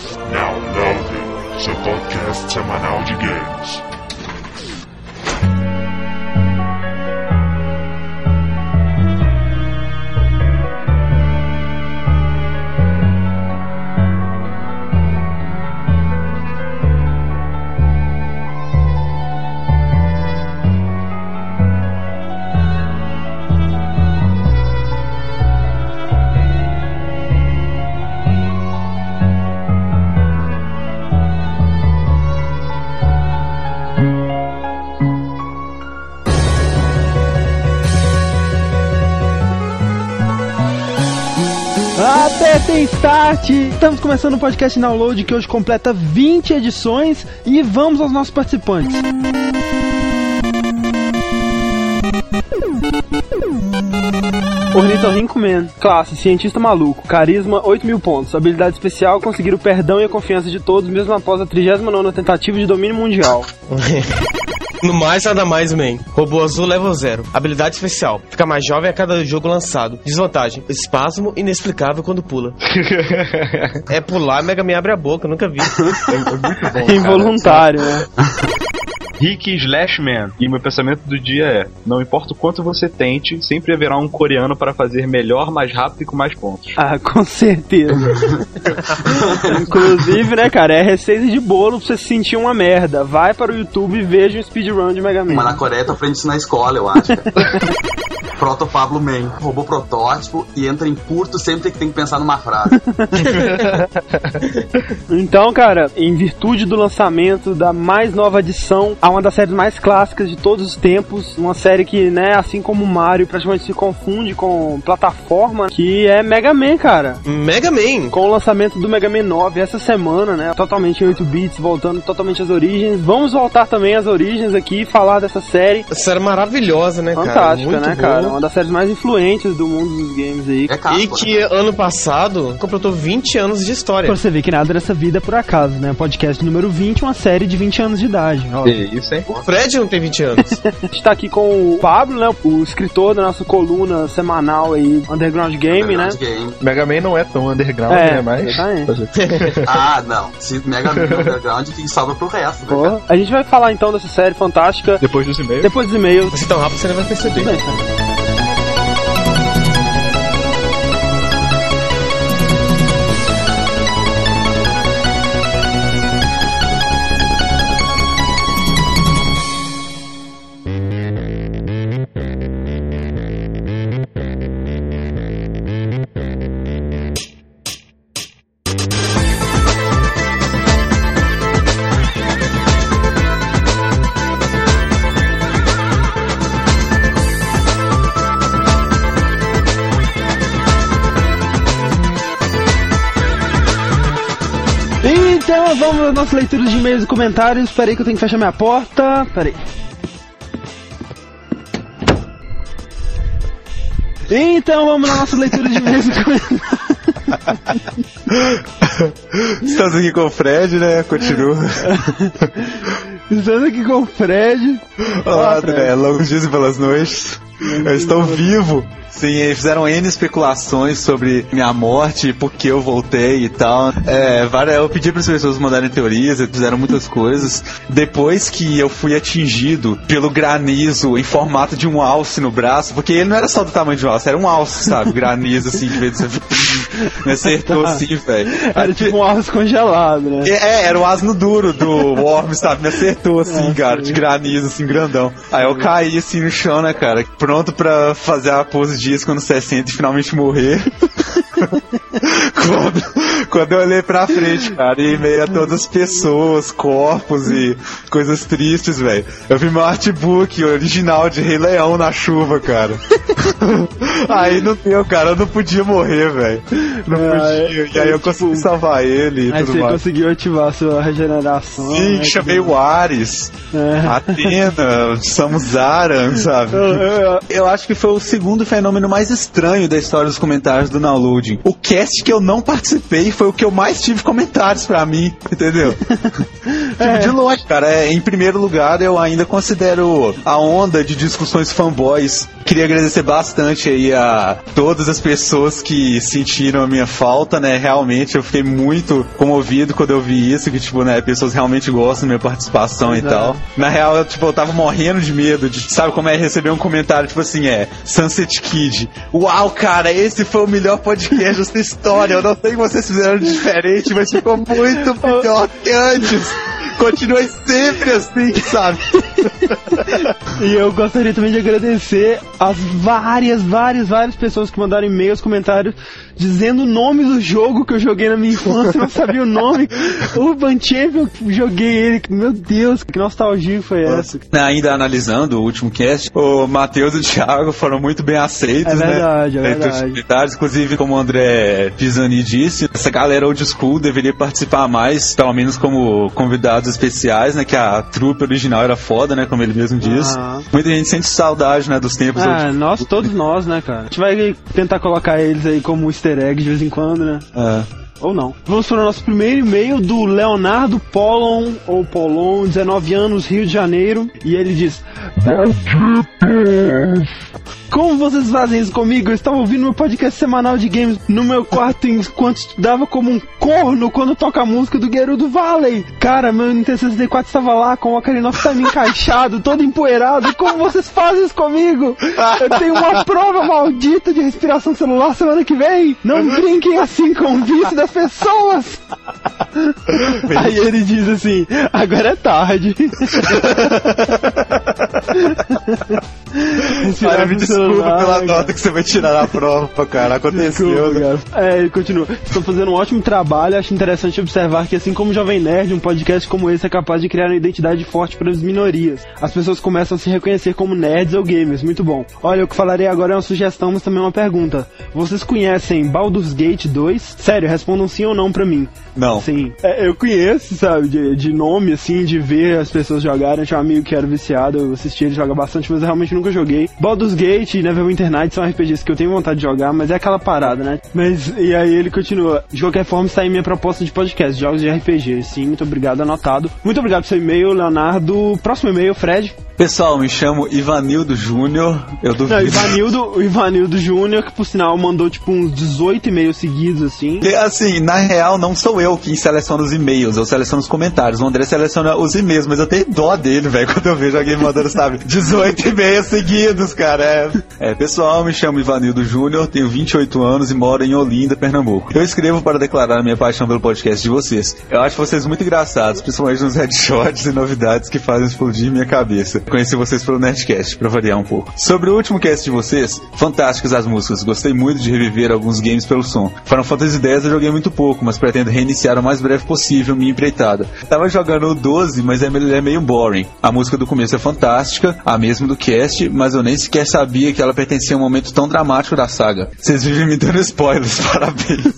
Downloading, seu podcast semanal de games. Start! Estamos começando o podcast Download que hoje completa 20 edições e vamos aos nossos participantes. Ornitorrinco Man, classe, cientista maluco, carisma 8 mil pontos, habilidade especial, conseguir o perdão e a confiança de todos mesmo após a 39 tentativa de domínio mundial. No mais, nada mais, man. Robô azul level 0. Habilidade especial. Fica mais jovem a cada jogo lançado. Desvantagem. Espasmo inexplicável quando pula. é pular, Mega Man abre a boca, nunca vi. É muito bom. Involuntário, né? Rick Slashman. E meu pensamento do dia é: não importa o quanto você tente, sempre haverá um coreano para fazer melhor, mais rápido e com mais pontos. Ah, com certeza. Inclusive, né, cara, é receita de bolo pra você se sentir uma merda. Vai para o YouTube e veja um speedrun de Mega Man. Mas na Coreia tu aprende isso na escola, eu acho. Proto Pablo Man, robô protótipo e entra em curto sempre que tem que pensar numa frase. Então, cara, em virtude do lançamento da mais nova adição a uma das séries mais clássicas de todos os tempos, uma série que, né, assim como Mario, praticamente se confunde com plataforma, que é Mega Man, cara. Mega Man. Com o lançamento do Mega Man 9 essa semana, né, totalmente em 8 bits, voltando totalmente às origens. Vamos voltar também às origens aqui e falar dessa série Série maravilhosa, né, cara? fantástica, né, boa. cara? Uma das séries mais influentes do mundo dos games aí. É E caspa, que ano passado completou 20 anos de história. Pra você ver que nada dessa vida é por acaso, né? Podcast número 20, uma série de 20 anos de idade. Ó, E isso é O Fred não tem 20 anos. A gente tá aqui com o Pablo, né? O escritor da nossa coluna semanal aí, Underground Game, né? Underground Game. Mega Man não é tão underground, É, né? Mas. Ah, não. Se Mega Man é Underground, que sobra pro resto, né, Pô, cara? a gente vai falar então dessa série fantástica Depois dos e-mails. depois dos e-mails. Você tão rápido, você não vai perceber. Tudo bem, nossas leituras de e-mails e comentários. Peraí que eu tenho que fechar minha porta. Peraí. Então vamos na nossa leitura de e-mails e comentários. Estamos aqui com o Fred, né? Continua. Estamos aqui com o Fred. Olá, Fred. André. Longos dias e belas noites. Eu estou vivo. Sim, eles fizeram N especulações sobre minha morte, por que eu voltei e tal. É, eu pedi para as pessoas mandarem teorias, eles fizeram muitas coisas. Depois que eu fui atingido pelo granizo em formato de um alce no braço, porque ele não era só do tamanho de um alce, era um alce, sabe? Granizo assim, de vez em quando. Me acertou assim, velho. Era tipo um arroz congelado, né? É, era o asno duro do Worms, sabe? Me acertou assim, cara, de granizo, assim, grandão. Aí eu caí assim no chão, né, cara? Pronto pra fazer a pose isco no 60 e finalmente morrer. quando, quando eu olhei pra frente, cara, e meio a todas as pessoas, corpos e coisas tristes, velho. Eu vi meu artbook original de Rei Leão na chuva, cara. aí não deu, cara, eu não podia morrer, velho. Não Ah, podia. é, E aí eu tipo, consegui salvar ele e Aí tudo você mais. conseguiu ativar a sua regeneração. Sim, né? chamei o Ares, É. Atena, Samuzaran, sabe? Eu- eu- Eu acho que foi o segundo fenômeno mais estranho da história dos comentários do O cast que eu não participei foi o que eu mais tive comentários pra mim, entendeu? tipo, de longe, cara. É, em primeiro lugar, eu ainda considero a onda de discussões fanboys. Queria agradecer bastante aí a todas as pessoas que sentiram a minha falta, né? Realmente eu fiquei muito comovido quando eu vi isso, que, tipo, né, pessoas realmente gostam da minha participação e tal. Na real, eu, tipo, eu tava morrendo de medo de, sabe como é receber um comentário, tipo assim, é, Sunset Kid. Uau, cara, esse foi o melhor podcast da sua história. Eu não sei o que vocês fizeram diferente, mas ficou muito melhor que antes. Continue sempre assim, sabe? E eu gostaria também de agradecer as várias, várias, várias pessoas que mandaram e-mails, comentários, dizendo o nome do jogo que eu joguei na minha infância, eu não sabia o nome. Urban Champion, joguei ele. Meu Deus, que nostalgia foi essa? Ainda analisando o último cast, o Matheus e o Thiago foram muito bem aceitos, É verdade, né? é Entre os verdade. inclusive, como o André Pisani disse, essa galera old school deveria participar mais, pelo menos como convidados especiais, né? Que a trupe original era foda, né? Como ele mesmo disse. Aham. Muita gente sente saudade, né? Dos tempos Ah, nós, todos nós, né, cara? A gente vai tentar colocar eles aí como easter egg de vez em quando, né? É. Ou não. Vamos para o nosso primeiro e-mail do Leonardo Polon, ou Polon, 19 anos, Rio de Janeiro. E ele diz: Como vocês fazem isso comigo? Eu estava ouvindo meu podcast semanal de games no meu quarto enquanto estudava como um corno quando toca a música do Gerudo Valley. Cara, meu Nintendo 64 estava lá com o Ocarina of Time encaixado, todo empoeirado. Como vocês fazem isso comigo? Eu tenho uma prova maldita de respiração celular semana que vem. Não brinquem assim com o vício das pessoas. Aí ele diz assim: agora é tarde. Olha, me desculpa celular, pela cara. nota que você vai tirar na prova, cara. Aconteceu. Desculpa, né? cara. É, ele continua. Estou fazendo um ótimo trabalho. Acho interessante observar que, assim como o Jovem Nerd, um podcast como esse é capaz de criar uma identidade forte para as minorias. As pessoas começam a se reconhecer como nerds ou gamers. Muito bom. Olha, o que falarei agora é uma sugestão, mas também uma pergunta. Vocês conhecem Baldur's Gate 2? Sério, respondam sim ou não pra mim. Não. Sim. É, eu conheço, sabe, de, de nome, assim, de ver as pessoas jogarem. Eu tinha um amigo que era viciado, eu assisti ele jogar bastante, mas eu realmente nunca joguei. Baldur's Gate e Neverwinter Nights são RPGs que eu tenho vontade de jogar, mas é aquela parada, né? Mas, e aí ele continua. De qualquer forma, está aí minha proposta de podcast, jogos de RPG. Sim, muito obrigado, anotado. Muito obrigado pelo seu e-mail, Leonardo. Próximo e-mail, Fred. Pessoal, me chamo Ivanildo Júnior. Eu duvido. Não, Ivanildo, o Ivanildo Júnior, que por sinal mandou tipo uns 18 e-mails seguidos, assim. E, Assim, na real, não sou eu quem seleciona os e-mails, eu seleciono os comentários. O André seleciona os e-mails, mas eu tenho dó dele, velho, quando eu vejo alguém mandando, sabe, 18 e-mails seguidos, cara. É, é, pessoal, me chamo Ivanildo Júnior, tenho 28 anos e moro em Olinda, Pernambuco. Eu escrevo para declarar minha paixão pelo podcast de vocês. Eu acho vocês muito engraçados, principalmente nos headshots e novidades que fazem explodir minha cabeça. Conheci vocês pelo Nerdcast, pra variar um pouco. Sobre o último cast de vocês, fantásticas as músicas. Gostei muito de reviver alguns games pelo som. Final Fantasy X eu joguei muito pouco, mas pretendo reiniciar o mais breve possível minha empreitada. Tava jogando o 12, mas é meio- é meio boring. A música do começo é fantástica, a mesma do cast, mas eu nem sequer sabia que ela pertencia a um momento tão dramático da saga. Vocês vivem me dando spoilers, parabéns.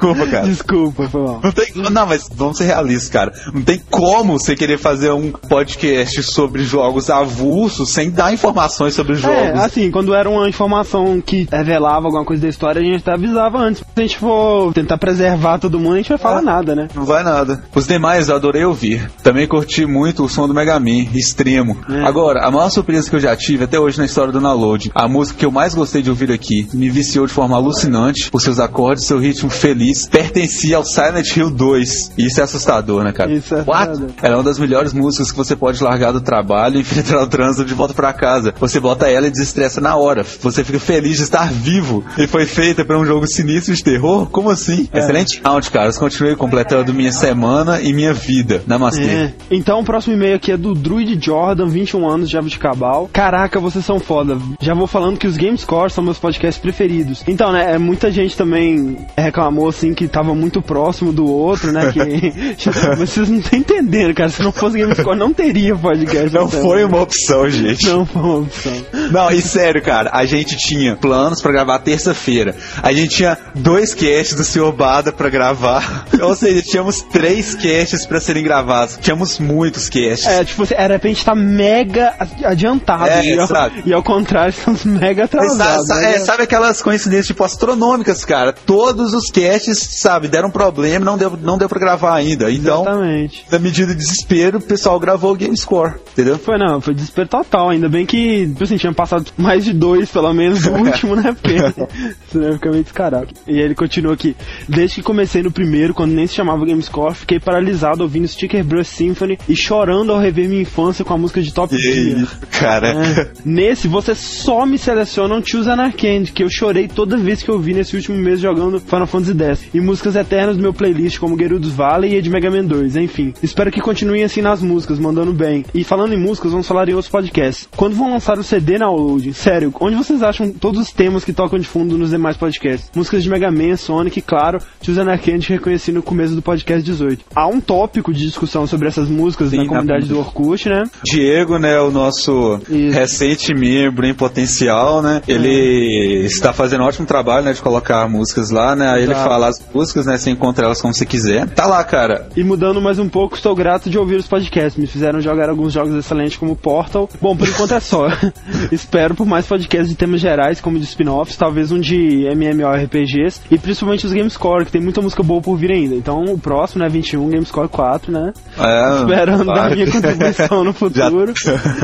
Desculpa, cara. Desculpa, foi mal. Não tem. Não, mas vamos ser realistas, cara. Não tem como você querer fazer um podcast sobre jogos avulsos sem dar informações sobre os É, jogos. assim, quando era uma informação que revelava alguma coisa da história, a gente até avisava antes. Se a gente for tentar preservar todo mundo, a gente vai falar nada, né? Não vai nada. Os demais eu adorei ouvir. Também curti muito o som do Mega Man, extremo. É. Agora, a maior surpresa que eu já tive até hoje na história do download, a música que eu mais gostei de ouvir aqui, me viciou de forma alucinante por seus acordes, seu ritmo feliz, pertencia ao Silent Hill 2. E isso é assustador, né, cara? Isso é What? Ela é uma das melhores músicas que você pode largar do trabalho e enfrentar o trânsito de volta pra casa. Você bota ela e desestressa na hora. Você fica feliz de estar vivo. E foi feita para um jogo sinistro de terror? Como assim? É. Excelente round, caras. Continuei completando minha semana e minha vida. Namastê. É. Então o próximo e-mail aqui é do Druid Jordan, 21 anos, de Jabuticabal. Caraca, vocês são foda. Já vou falando que os Gamescore são meus podcasts preferidos. Então, né, é, muita gente também reclamou assim que tava muito próximo do outro, né? Que... Vocês não estão entendendo, cara. Se não fosse Gamescore, não teria podcast. Não foi uma opção, gente. Não foi uma opção. Não, e sério, cara, a gente tinha planos pra gravar terça-feira. A gente tinha dois casts do Sr. Bada pra gravar. Ou seja, tínhamos três casts pra serem gravados. Tínhamos muitos casts. É, tipo, assim, era pra gente estar mega adiantado. É, e, ao, sabe? e ao contrário, estamos mega atrasados. sa- sa- né? é, sabe aquelas coincidências tipo astronômicas, cara? Todos os casts sabe, deram problema, não deu, não deu pra gravar ainda. Então, Exatamente. na medida de desespero, o pessoal gravou o Game Score, entendeu? Foi não, foi desespero total. Ainda bem que, tipo assim, tinha passado mais de dois, pelo menos, do último, né? Porque senão fica meio descarado. E aí ele continua aqui. Desde que comecei no primeiro, quando nem se chamava Game Score, fiquei paralisado ouvindo Sticker Brush Symphony e chorando ao rever minha infância com a música de Top Gear. aí, cara. É. Nesse, você só me seleciona um Choose an Arcane, que eu chorei toda vez que eu vi nesse último mês jogando Final Fantasy X. E músicas eternas do meu playlist, como Gerudos Valley e de Mega Man 2, enfim. Espero que continuem assim nas músicas, mandando bem. E falando em músicas, vamos falar em outros podcasts. Quando vão lançar o CD na Download? Sério, onde vocês acham todos os temas que tocam de fundo nos demais podcasts? Músicas de Mega Man, Sonic e, claro, Choose an Arcane que reconheci no começo do podcast 18. Há um tópico de discussão sobre essas músicas Sim, na na- comunidade do Orkut, né? Diego, né, o nosso Isso. recente membro em potencial, né? Ele está fazendo um ótimo trabalho, né, de colocar músicas lá, né? Aí ele fala as músicas, né, você encontra elas como você quiser. Tá lá, cara. E mudando mais um pouco, estou grato de ouvir os podcasts. Me fizeram jogar alguns jogos excelentes como Portal. Bom, por enquanto é só. Espero por mais podcasts de temas gerais, como de spin-offs, talvez um de MMORPGs e principalmente os Gamescore, que tem muita música boa por vir ainda. Então o próximo, né, 21, Gamescore 4, né? É, Esperando dar claro. minha contribuição no futuro.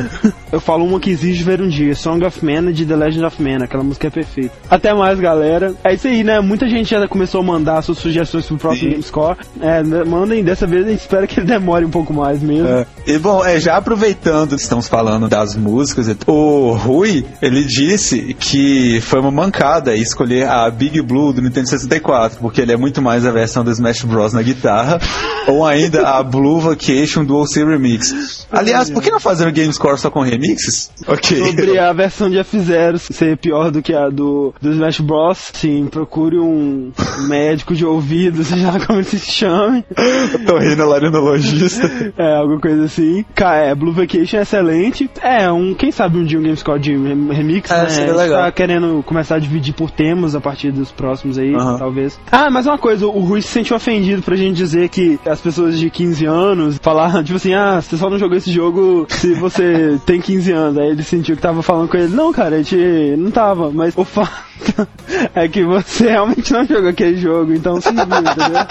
Eu falo uma que exige ver um dia, Song of Man de The Legend of Man, aquela música é perfeita. Até mais, galera. É isso aí, né? Muita gente já começou a mandar suas sugestões pro Sim. Gamescore. É, né, mandem, dessa vez a gente espera que ele demore um pouco mais mesmo. É. E bom, é, já aproveitando que estamos falando das músicas, o Rui, ele disse que foi uma mancada escolher a Big Blue do Nintendo 64, porque ele é muito mais a versão do Smash Bros na guitarra, ou ainda a Blue Vacation do OC Remix. Aliás, por que não fazer um Game Score só com remixes? Ok. Sobre a versão de F0 ser pior do que a do, do Smash Bros. Sim, procure um médico de ouvido, seja lá como ele se chame. Tô rindo laringologista. É, alguma coisa assim. Ca- É, Blue Vacation é excelente. É, um, quem sabe um dia um Gamescore de rem- remix, É, né? seria A gente legal. Tá querendo começar a dividir por temas a partir dos próximos aí, talvez. Ah, mas uma coisa, o Rui se sentiu ofendido pra gente dizer que as pessoas de 15 anos falaram, tipo assim, ah, você só não jogou esse jogo se você tem 15 anos. Aí ele sentiu que tava falando com ele. Não, cara, a gente não tava, mas o fato é que você realmente não jogou aquele jogo, então se viu, entendeu?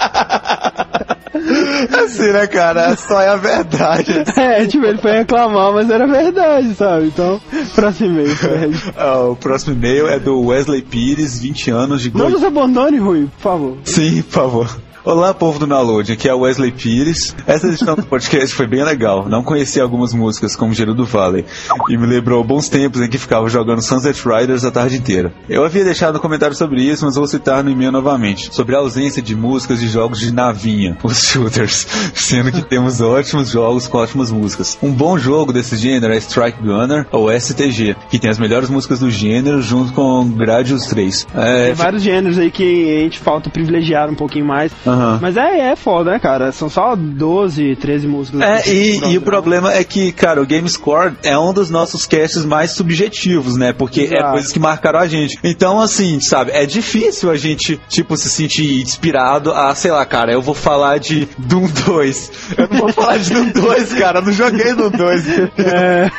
assim, né, cara? Só é a verdade. É, tipo, ele foi reclamar, mas era verdade, sabe? Então, próximo e-mail, Fred. Ah, o próximo e-mail é do Wesley Pires, 20 anos de Não Goiás. nos abandone, Rui, por favor. Sim, por favor. Olá, povo do Download, aqui é Wesley Pires. Essa edição do podcast foi bem legal. Não conhecia algumas músicas como Giro do Valley e me lembrou bons tempos em que ficava jogando Sunset Riders a tarde inteira. Eu havia deixado um comentário sobre isso, mas vou citar no e-mail novamente. Sobre a ausência de músicas de jogos de navinha, os shooters, sendo que temos ótimos jogos com ótimas músicas. Um bom jogo desse gênero é Strike Gunner ou STG, que tem as melhores músicas do gênero junto com Gradius 3. É, Tem vários gêneros aí que a gente falta privilegiar um pouquinho mais. Aham. Mas é, é foda, né, cara? São só 12, 13 músicas. É, e, e o problema é que, cara, o Game Score é um dos nossos casts mais subjetivos, né? Porque é Exato. coisas que marcaram a gente. Então, assim, sabe, é difícil a gente, tipo, se sentir inspirado a, sei lá, cara, eu vou falar de Doom 2. Eu não vou falar de Doom 2, cara, eu não joguei Doom 2. É,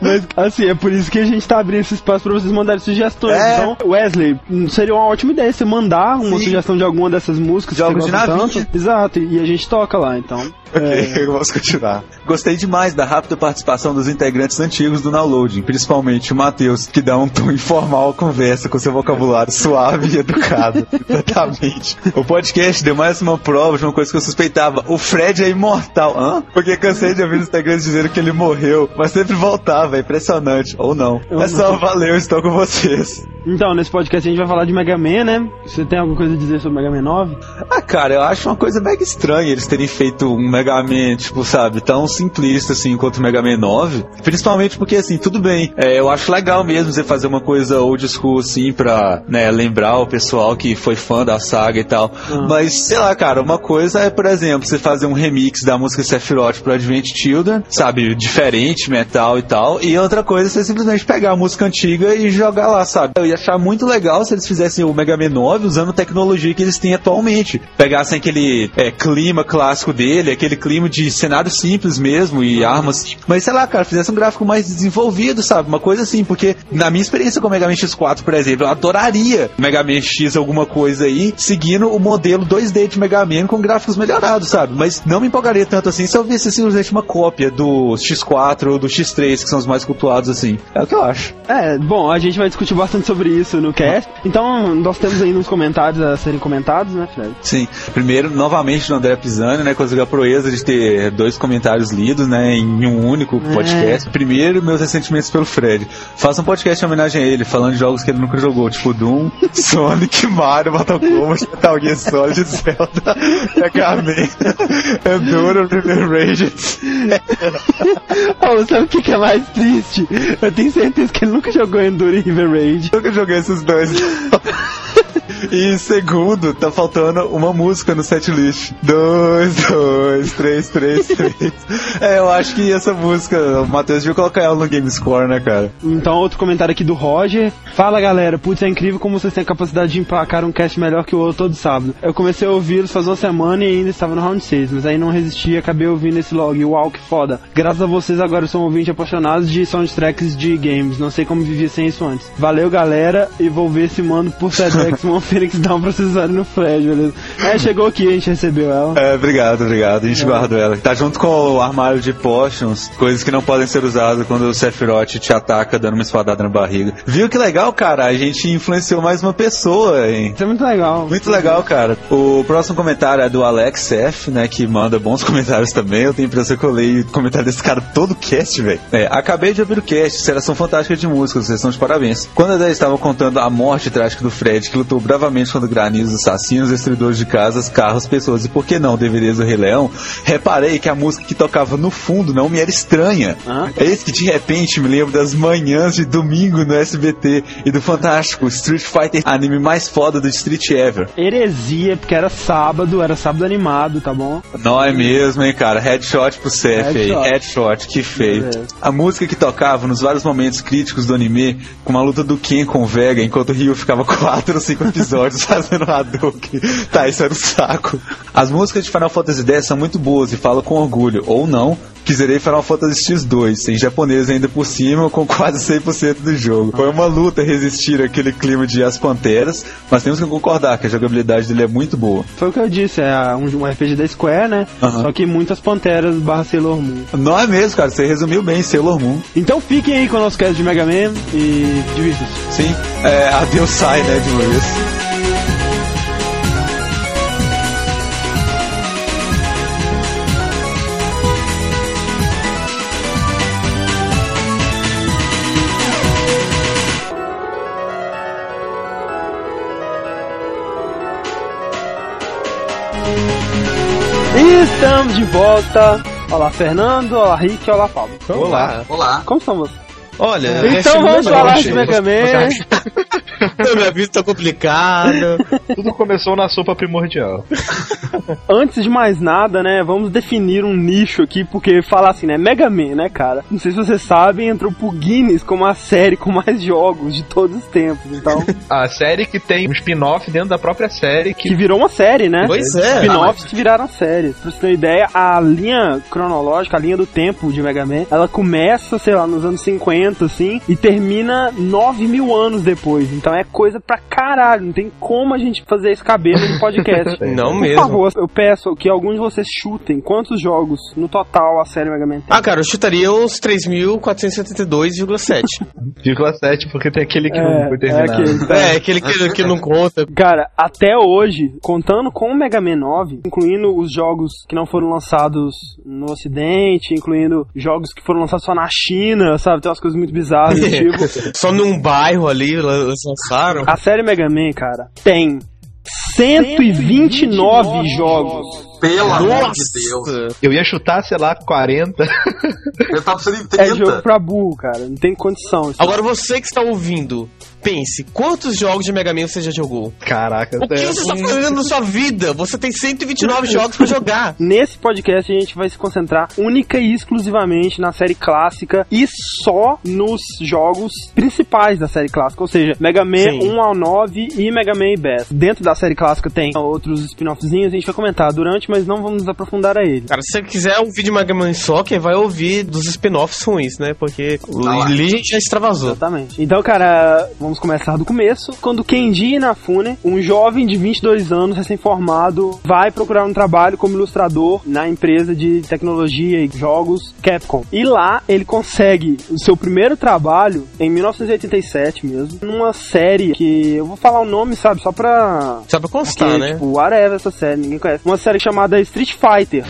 mas assim, é por isso que a gente tá abrindo esse espaço pra vocês mandarem sugestões. É. Então, Wesley, hum, seria uma ótima ideia você mandar uma Sim. sugestão de alguma dessas músicas de navinha. tanto. Exato, e a gente toca lá, então. Ok, vamos continuar. Gostei demais da rápida participação dos integrantes antigos do Downloading, principalmente o Matheus, que dá um tom informal à conversa com seu vocabulário suave e educado. Exatamente. O podcast deu mais uma prova de uma coisa que eu suspeitava. O Fred é imortal. Hã? Porque cansei de ouvir os integrantes dizendo que ele morreu, mas sempre voltava. É impressionante. Ou não. Eu É só não. valeu, estou com vocês. Então, nesse podcast a gente vai falar de Mega Man, né? Você tem alguma coisa a dizer sobre Mega Man 9? Ah, cara, eu acho uma coisa mega estranha eles terem feito um Mega Man, tipo, sabe, tão simplista assim quanto o Mega Man 9. Principalmente porque, assim, tudo bem. é, eu acho legal mesmo você fazer uma coisa old school, assim, pra, né, lembrar o pessoal que foi fã da saga e tal. Ah. Mas, sei lá, cara, uma coisa é, por exemplo, você fazer um remix da música Sephiroth pro Advent Children, sabe, diferente, metal e tal. E outra coisa é você simplesmente pegar a música antiga e jogar lá, sabe? Eu ia achar muito legal se eles fizessem o Mega Man 9 usando a tecnologia que eles têm atualmente. Pegassem aquele é, clima clássico dele, aquele clima de cenário simples mesmo e armas. Mas sei lá, cara, fizesse um gráfico mais desenvolvido, sabe? Uma coisa assim, porque na minha experiência com o Mega Man X4, por exemplo, eu adoraria Mega Man X alguma coisa aí, seguindo o modelo 2D de Mega Man com gráficos melhorados, sabe? Mas não me empolgaria tanto assim se eu visse simplesmente uma cópia do X4 ou do X3, que são os mais cultuados assim. É o que eu acho. É, bom, a gente vai discutir bastante sobre isso no cast. Então, nós temos aí nos comentários a serem comentados, né, Fred? Sim. Primeiro, novamente do André Pisani, né? Conseguiu a proeza de ter dois comentários lidos, né? Em um único podcast. Primeiro, meus ressentimentos pelo Fred. Faça um podcast em homenagem a ele, falando de jogos que ele nunca jogou, tipo Doom, Sonic, Mario, Mortal Kombat, Metal Gear Solid, Zelda, Mega Enduro, River Rage. Oh, sabe o que que é mais triste? Eu tenho certeza que ele nunca jogou Enduro e River Rage. Nunca joguei esses dois. E segundo, tá faltando uma música no setlist. Dois, dois, três, três, três. É, eu acho que essa música, o Matheus devia colocar ela no Game Score, né, cara? Então, outro comentário aqui do Roger. Fala galera, putz, é incrível como vocês têm a capacidade de emplacar um cast melhor que o outro todo sábado. Eu comecei a ouvi-los faz uma semana e ainda estava no round 6, mas aí não resisti e acabei ouvindo esse log. Uau, que foda. Graças a vocês agora eu sou um ouvinte apaixonado de soundtracks de games. Não sei como vivia sem isso antes. Valeu galera e vou ver se mando por Sedex uma Phoenix Down pra vocês no Fred, beleza? É, chegou aqui, a gente recebeu ela. É, obrigado, obrigado. A gente guardou ela. Tá junto com o armário de potions, coisas que não podem ser usadas quando o Sephiroth te ataca dando uma espadada na barriga. Viu que legal, cara? A gente influenciou mais uma pessoa, hein? Isso é muito legal. Muito legal, cara. O próximo comentário é do Alex F, né? Que manda bons comentários também. Eu tenho a impressão que eu leio o comentário desse cara todo o cast, velho. É, acabei de ouvir o cast, seleção fantástica de músicas, vocês estão de parabéns. Quando eles estavam contando a morte trágica do Fred, que lutou bravamente contra granizos, assassinos, destruidores de casas, carros, pessoas, e por que não DVDs do Rei Leão, reparei que a música que tocava no fundo não me era estranha. É isso que de repente me lembro das manhãs de domingo no SBT e do fantástico Street Fighter, anime mais foda do Street Ever. Heresia, porque era sábado, era sábado animado, tá bom? Não é mesmo, hein, cara? Headshot pro CF aí. Headshot. Headshot, que feio. A música que tocava nos vários momentos críticos do anime, com uma luta do Ken com o Vega, enquanto o Ryu ficava quatro ou cinco episódios fazendo Hadouken. Tá, isso era um saco. As músicas de Final Fantasy X são muito boas e falo com orgulho, ou não, que zerei Final Fantasy X2, em japonês ainda por cima, com quase 100% do jogo. Foi uma luta resistir àquele clima de As Panteras, mas temos que concordar que a jogabilidade dele é muito boa. Foi o que eu disse, é um, RPG da Square, né? Aham. Só que muitas panteras barra Sailor Moon. Não é mesmo, cara, você resumiu bem, Sailor Moon. Então fiquem aí com o nosso cast de Mega Man e divirtam-se. Sim, é, adeus sai, né, de uma vez. Estamos de volta. Olá, Fernando. Olá, Rick. Olá, Paulo. Olá. Olá. Como estão vocês? Olha, Então vamos falar de Mega Man. Minha vida tá complicada. Tudo começou na sopa primordial. Antes de mais nada, né, vamos definir um nicho aqui, porque falar assim, né, Mega Man, né, cara? Não sei se vocês sabem, entrou pro Guinness como a série com mais jogos de todos os tempos, então, A série que tem um spin-off dentro da própria série que que virou uma série, né? Pois é. Spin-offs que viraram séries. Pra você ter uma ideia, a linha cronológica, a linha do tempo de Mega Man, ela começa, sei lá, nos anos 50, assim, e termina 9 mil anos depois. Então é coisa pra caralho. Não tem como a gente fazer esse cabelo no podcast. Não Por mesmo. favor, eu peço que alguns de vocês chutem quantos jogos no total a série Mega Man tem. Ah, cara, eu chutaria uns 3.472,7. 0,7 porque tem aquele que não foi é terminado. aquele, tá. é, aquele que, que não conta. Cara, até hoje, contando com o Mega Man 9, incluindo os jogos que não foram lançados no ocidente, incluindo jogos que foram lançados só na China, sabe? Tem umas coisas muito bizarras tipo. Só num bairro ali, lançaram. A série Mega Man, cara, tem 129 jogos. Pelo amor Nossa! de Deus. Eu ia chutar, sei lá, 40. Eu tava pensando em É 30. jogo pra burro, cara. Não tem condição. Agora você que está ouvindo, pense, quantos jogos de Mega Man você já jogou? Caraca, O que é, você tá fazendo na sua vida? Você tem 129 jogos pra jogar. Nesse podcast a gente vai se concentrar única e exclusivamente na série clássica e só nos jogos principais da série clássica, ou seja, Mega Man Sim. 1 ao 9 e Mega Man Bass. Dentro da série clássica tem outros spin-offzinhos, a gente vai comentar durante, mas não vamos nos aprofundar a ele. Cara, se você quiser ouvir de Mega Man Soccer, vai ouvir dos spin-offs ruins, né? Porque o Tá lá. Legend já extravasou. Exatamente. Então, cara, vamos começar do começo. Quando Kenji Inafune, um jovem de 22 anos, recém-formado, vai procurar um trabalho como ilustrador na empresa de tecnologia e jogos Capcom. E lá ele consegue o seu primeiro trabalho em 1987 mesmo, numa série que eu vou falar o nome, sabe, só pra Só pra constar, porque, né? tipo, whatever essa série, ninguém conhece. Uma série chamada Street Fighter.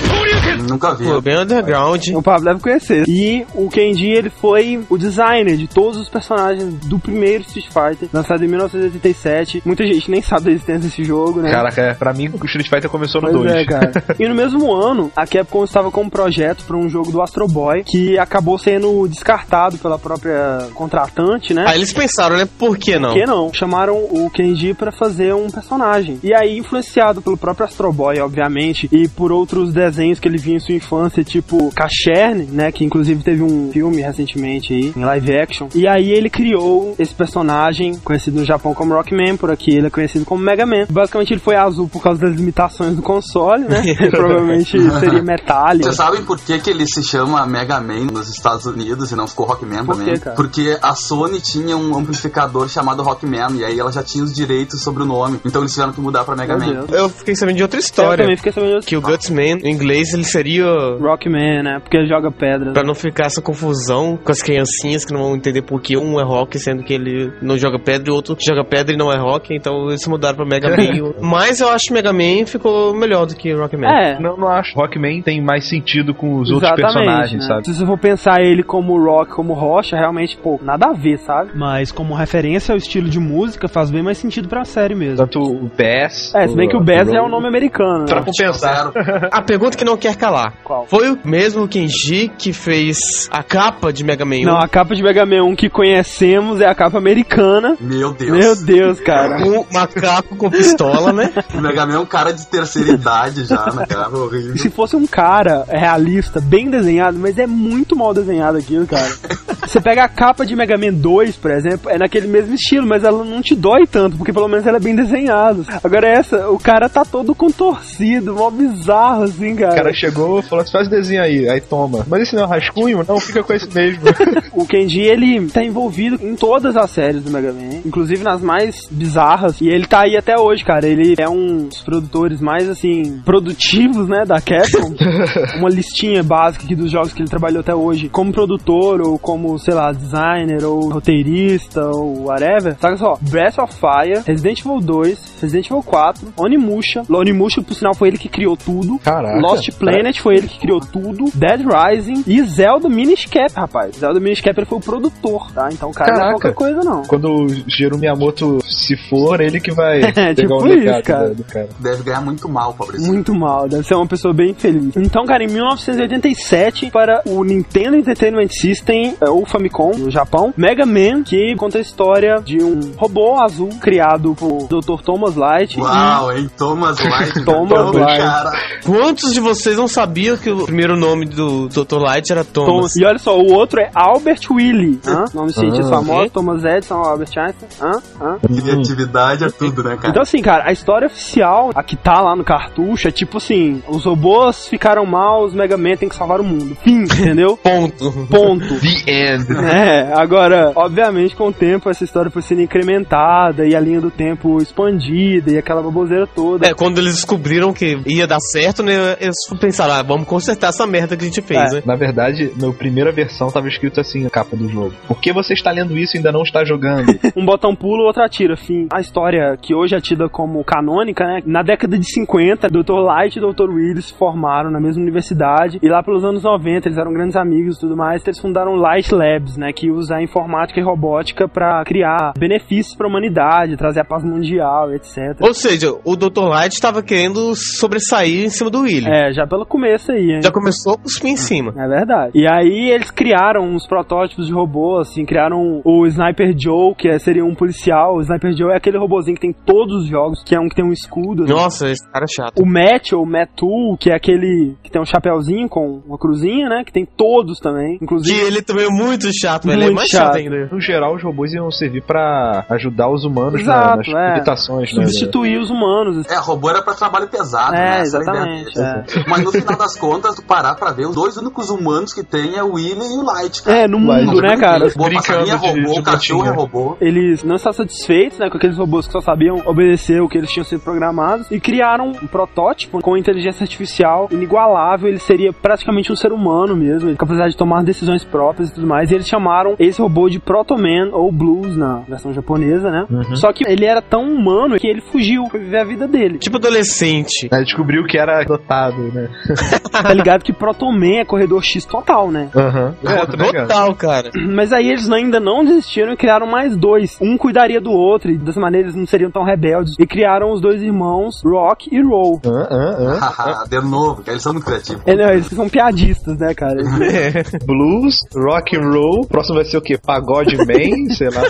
Nunca vi. Pô, bem underground. O Pablo deve conhecer. E o Kenji, ele foi o designer de todos os personagens do primeiro Street Fighter, lançado em 1987. Muita gente nem sabe da existência desse jogo, né? Caraca, é, pra mim o Street Fighter começou no Pois 2. é, cara. e no mesmo ano, a Capcom estava com um projeto para um jogo do Astro Boy que acabou sendo descartado pela própria contratante, né? Aí eles pensaram, né? Por que não? Por que não? Chamaram o Kenji pra fazer um personagem. E aí, influenciado pelo próprio Astro Boy, obviamente, e por outros desenhos que ele via em sua infância, tipo Cacherne, né? Que inclusive teve um filme recentemente aí, em live action. E aí ele criou esse personagem, conhecido no Japão como Rockman, por aqui ele é conhecido como Mega Man. Basicamente ele foi azul por causa das limitações do console, né? Provavelmente seria metálico. Vocês sabem por que, que ele se chama Mega Man nos Estados Unidos e não ficou Rockman Por também? quê? Porque a Sony tinha um amplificador chamado Rockman e aí ela já tinha os direitos sobre o nome. Então eles tiveram que mudar pra Mega Meu Man. Deus. Eu fiquei sabendo de outra Eu história. também fiquei sabendo disso. Que o Gutsman, em inglês, ele seria. Rockman, né? Porque ele joga pedra. Pra não ficar essa confusão com as criancinhas que não vão entender por que um é rock, sendo que ele não joga pedra e o outro joga pedra e não é rock, então eles mudaram pra Mega Man. Mas eu acho que Mega Man ficou melhor do que Rockman. É, Não, não acho. Rockman tem mais sentido com os outros Exatamente, personagens, né? sabe? Se você for pensar ele como rock, como rocha, realmente, pô, nada a ver, sabe? Mas como referência ao estilo de música, faz bem mais sentido pra série mesmo. Tanto o Bass. É, se bem que o Bass é o nome americano, Pra né? compensar. A pergunta que não quer calar. Qual? Foi o mesmo Kenji que fez a capa de Mega Man 1? Não, a capa de Mega Man 1 que conhecemos é a capa americana. Meu Deus. Meu Deus, cara. Um macaco com pistola, né? O Mega Man é um cara de terceira idade já, né, cara? Horrível. Se fosse um cara realista, bem desenhado, mas é muito mal desenhado aquilo, cara. Você pega a capa de Mega Man 2, por exemplo, é naquele mesmo estilo, mas ela não te dói tanto, porque pelo menos ela é bem desenhada. Agora essa, o cara tá todo contorcido, mó bizarro, assim, O cara. cara chegou e falou assim: faz desenho aí, aí toma. Mas esse não é um rascunho? Não, fica com esse mesmo. O Kenji, ele tá envolvido em todas as séries do Mega Man, inclusive nas mais bizarras, e ele tá aí até hoje, cara. Ele é um dos produtores mais, assim, produtivos, né, da Capcom. Uma listinha básica aqui dos jogos que ele trabalhou até hoje, como produtor, ou como, sei lá, designer, ou roteirista, ou whatever. Saca só, Breath of Fire, Resident Evil 2, Resident Evil 4, Onimusha. Onimusha, por sinal, foi ele que criou tudo. Caraca. Lost Planet foi ele que criou tudo. Dead Rising e Zelda Minish Cap, rapaz. Zelda Minish Cap ele foi o produtor, tá? Então o cara não é Caraca. pouca coisa, não. Quando o Shigeru Miyamoto se for, ele que vai pegar tipo o legado cara. do- do cara. Deve ganhar muito mal, Fabrício. Muito mal, deve ser uma pessoa bem feliz. Então, cara, em 1987, para o Nintendo Entertainment System, é, ou Famicom, no Japão, Mega Man, que conta a história de um robô azul criado por Dr. Thomas Light. Uau, hein? Thomas Light. Thomas Então, Light. cara. Quantos de vocês não sabiam que o primeiro nome do Dr. Light era Thomas? Thomas. E olha só, o outro é Albert Willie. Hã? Nome cientista Ah, famoso. Thomas Edison, Albert Einstein. Hã? Hã? Criatividade é tudo, né, cara? Então, assim, cara, a história oficial, a que tá lá no cartucho, é tipo assim: os robôs ficaram mal, os Mega Man tem que salvar o mundo. Fim, entendeu? Ponto. Ponto. The End. É, agora, obviamente, com o tempo essa história foi sendo incrementada e a linha do tempo expandida e aquela baboseira toda. É, quando eles descobriram que ia dar certo, né, eles pensaram, ah, vamos consertar essa merda que a gente fez, É. né? Na verdade, na primeira versão tava escrito assim na capa do jogo. Por que você está lendo isso e ainda não está jogando? Um botão pula, o outro atira. Fim. A história que hoje é tida como canônica, né? Na década de 50, Dr. Light e Dr. Willis se formaram na mesma universidade. E lá pelos anos 90, eles eram grandes amigos e tudo mais. Eles fundaram o Light Lab Labs, né, que usa a informática e robótica pra criar benefícios pra humanidade, trazer a paz mundial, etc. Ou seja, o Dr. Light estava querendo sobressair em cima do Willy. É, já pelo começo aí, hein? Já começou com os pés em cima. É verdade. E aí eles criaram uns protótipos de robô, assim, criaram o Sniper Joe, que é- seria um policial. O Sniper Joe é aquele robozinho que tem em todos os jogos, que é um que tem um escudo. né? Nossa, esse cara é chato. O Matt, ou Matul, que é aquele que tem um chapéuzinho com uma cruzinha, né? Que tem todos também. Que Inclusive. ele também é muito chato, velho. Ele é Muito mais chato, chato. ainda. No geral, os robôs iam servir pra ajudar os humanos Exato, na, nas é. limitações, né? Substituir os humanos. É, robô era pra trabalho pesado, né? É, ideia exatamente. é. Mas no final das contas, tu parar pra ver, os dois únicos humanos que tem é o Willy e o Light, cara. É, no mundo, né, cara? É de- robô, de o cachorro é botinha. Robô. Eles não estavam satisfeitos, né, com aqueles robôs que só sabiam obedecer o que eles tinham sido programados e criaram um protótipo com inteligência artificial inigualável. Ele seria praticamente um ser humano mesmo, capacidade de tomar decisões próprias e tudo mais. E eles chamaram esse robô de Protoman ou Blues na versão japonesa, né? Só que ele era tão humano que ele fugiu, foi viver a vida dele. Tipo adolescente. Aí descobriu que era dotado, né? Tá ligado que Protoman é corredor X total, né? Aham. É, tô ligado. Total, cara. Mas aí eles ainda não desistiram e criaram mais dois. Um cuidaria do outro, e dessa maneira eles não seriam tão rebeldes. E criaram os dois irmãos, Rock e Roll. Hã, hã, hã. de novo, cara, eles são muito criativos. É, não, eles são piadistas, né, cara? Blues, rock and roll. Próximo vai ser o quê? Pagode Man, sei lá.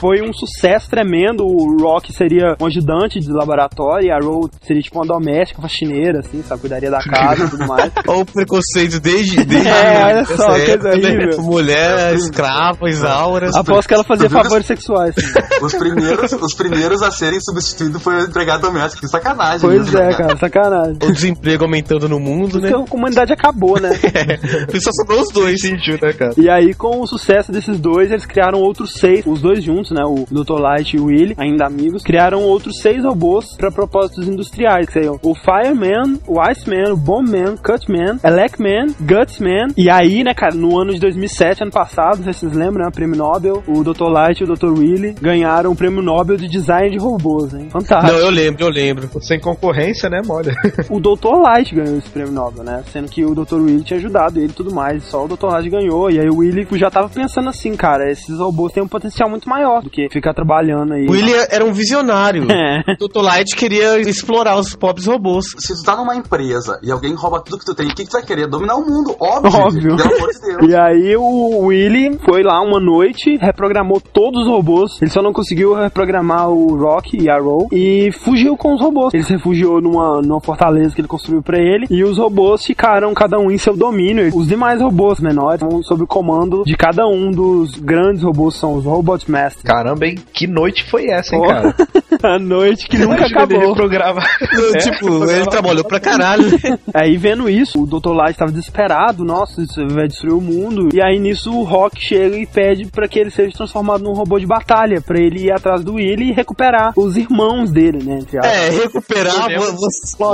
Foi um sucesso tremendo. O Rock seria um ajudante de laboratório e a Roll seria tipo uma doméstica, faxineira, assim, sabe? Cuidaria da casa e tudo mais. Olha o preconceito desde. desde É, olha só, coisa época, né? horrível. Mulher, escrava, Isauras. Aposto que ela fazia viu favores sexuais. Os primeiros, os primeiros a serem substituídos foi o empregado doméstico. Que sacanagem. Pois né, é, cara, sacanagem. O desemprego aumentando no mundo, né? Porque a comunidade acabou, né? E só sobrou os dois. Sentido, né, cara? E aí, com o sucesso desses dois, eles criaram outros seis, os dois juntos, né? O Dr. Light e o Willy, ainda amigos, criaram outros seis robôs para propósitos industriais, que seriam o Fireman, o Iceman, o Bombman, Cutman, Elecman, Gutsman. E aí, né, cara, no ano de 2007, ano passado, não sei se vocês lembram, né? O prêmio Nobel, o Dr. Light e o Dr. Willy ganharam o prêmio Nobel de Design de Robôs, hein? Fantástico. Não, eu lembro, eu lembro. Sem concorrência, né, molha? O Dr. Light ganhou esse prêmio Nobel, né? Sendo que o Dr. Willy tinha ajudado ele e tudo mais. Só o Dr. Light ganhou. E aí o Willy já tava pensando assim, cara, esses robôs têm um potencial muito maior do que ficar trabalhando aí. O Willy era um visionário. É. O Dr. Light queria explorar os pobres robôs. Se tu tá numa empresa e alguém rouba tudo que tu tem, o que, que tu vai querer? Dominar o mundo, óbvio. Óbvio. gente, Pelo amor de Deus. E aí o Willy foi lá uma noite, reprogramou todos os robôs. Ele só não conseguiu reprogramar o Rock e a Roll e fugiu com os robôs. Ele se refugiou numa, numa fortaleza que ele construiu pra ele e os robôs ficaram cada um em seu domínio. Os demais robôs menores estão sob o comando de cada um dos grandes robôs, são os Robot Masters. Caramba, hein? Que noite foi essa, hein, Oh. cara? A noite que nunca acabou. reprogramar. tipo, ele trabalhou pra caralho. né? Aí vendo isso, o Dr. Light estava desesperado, nossa, isso vai destruir o mundo. E aí nisso o Rock chega e pede pra que ele seja transformado num robô de batalha, pra ele ir atrás do Willy e recuperar os irmãos dele, né? É, recuperar.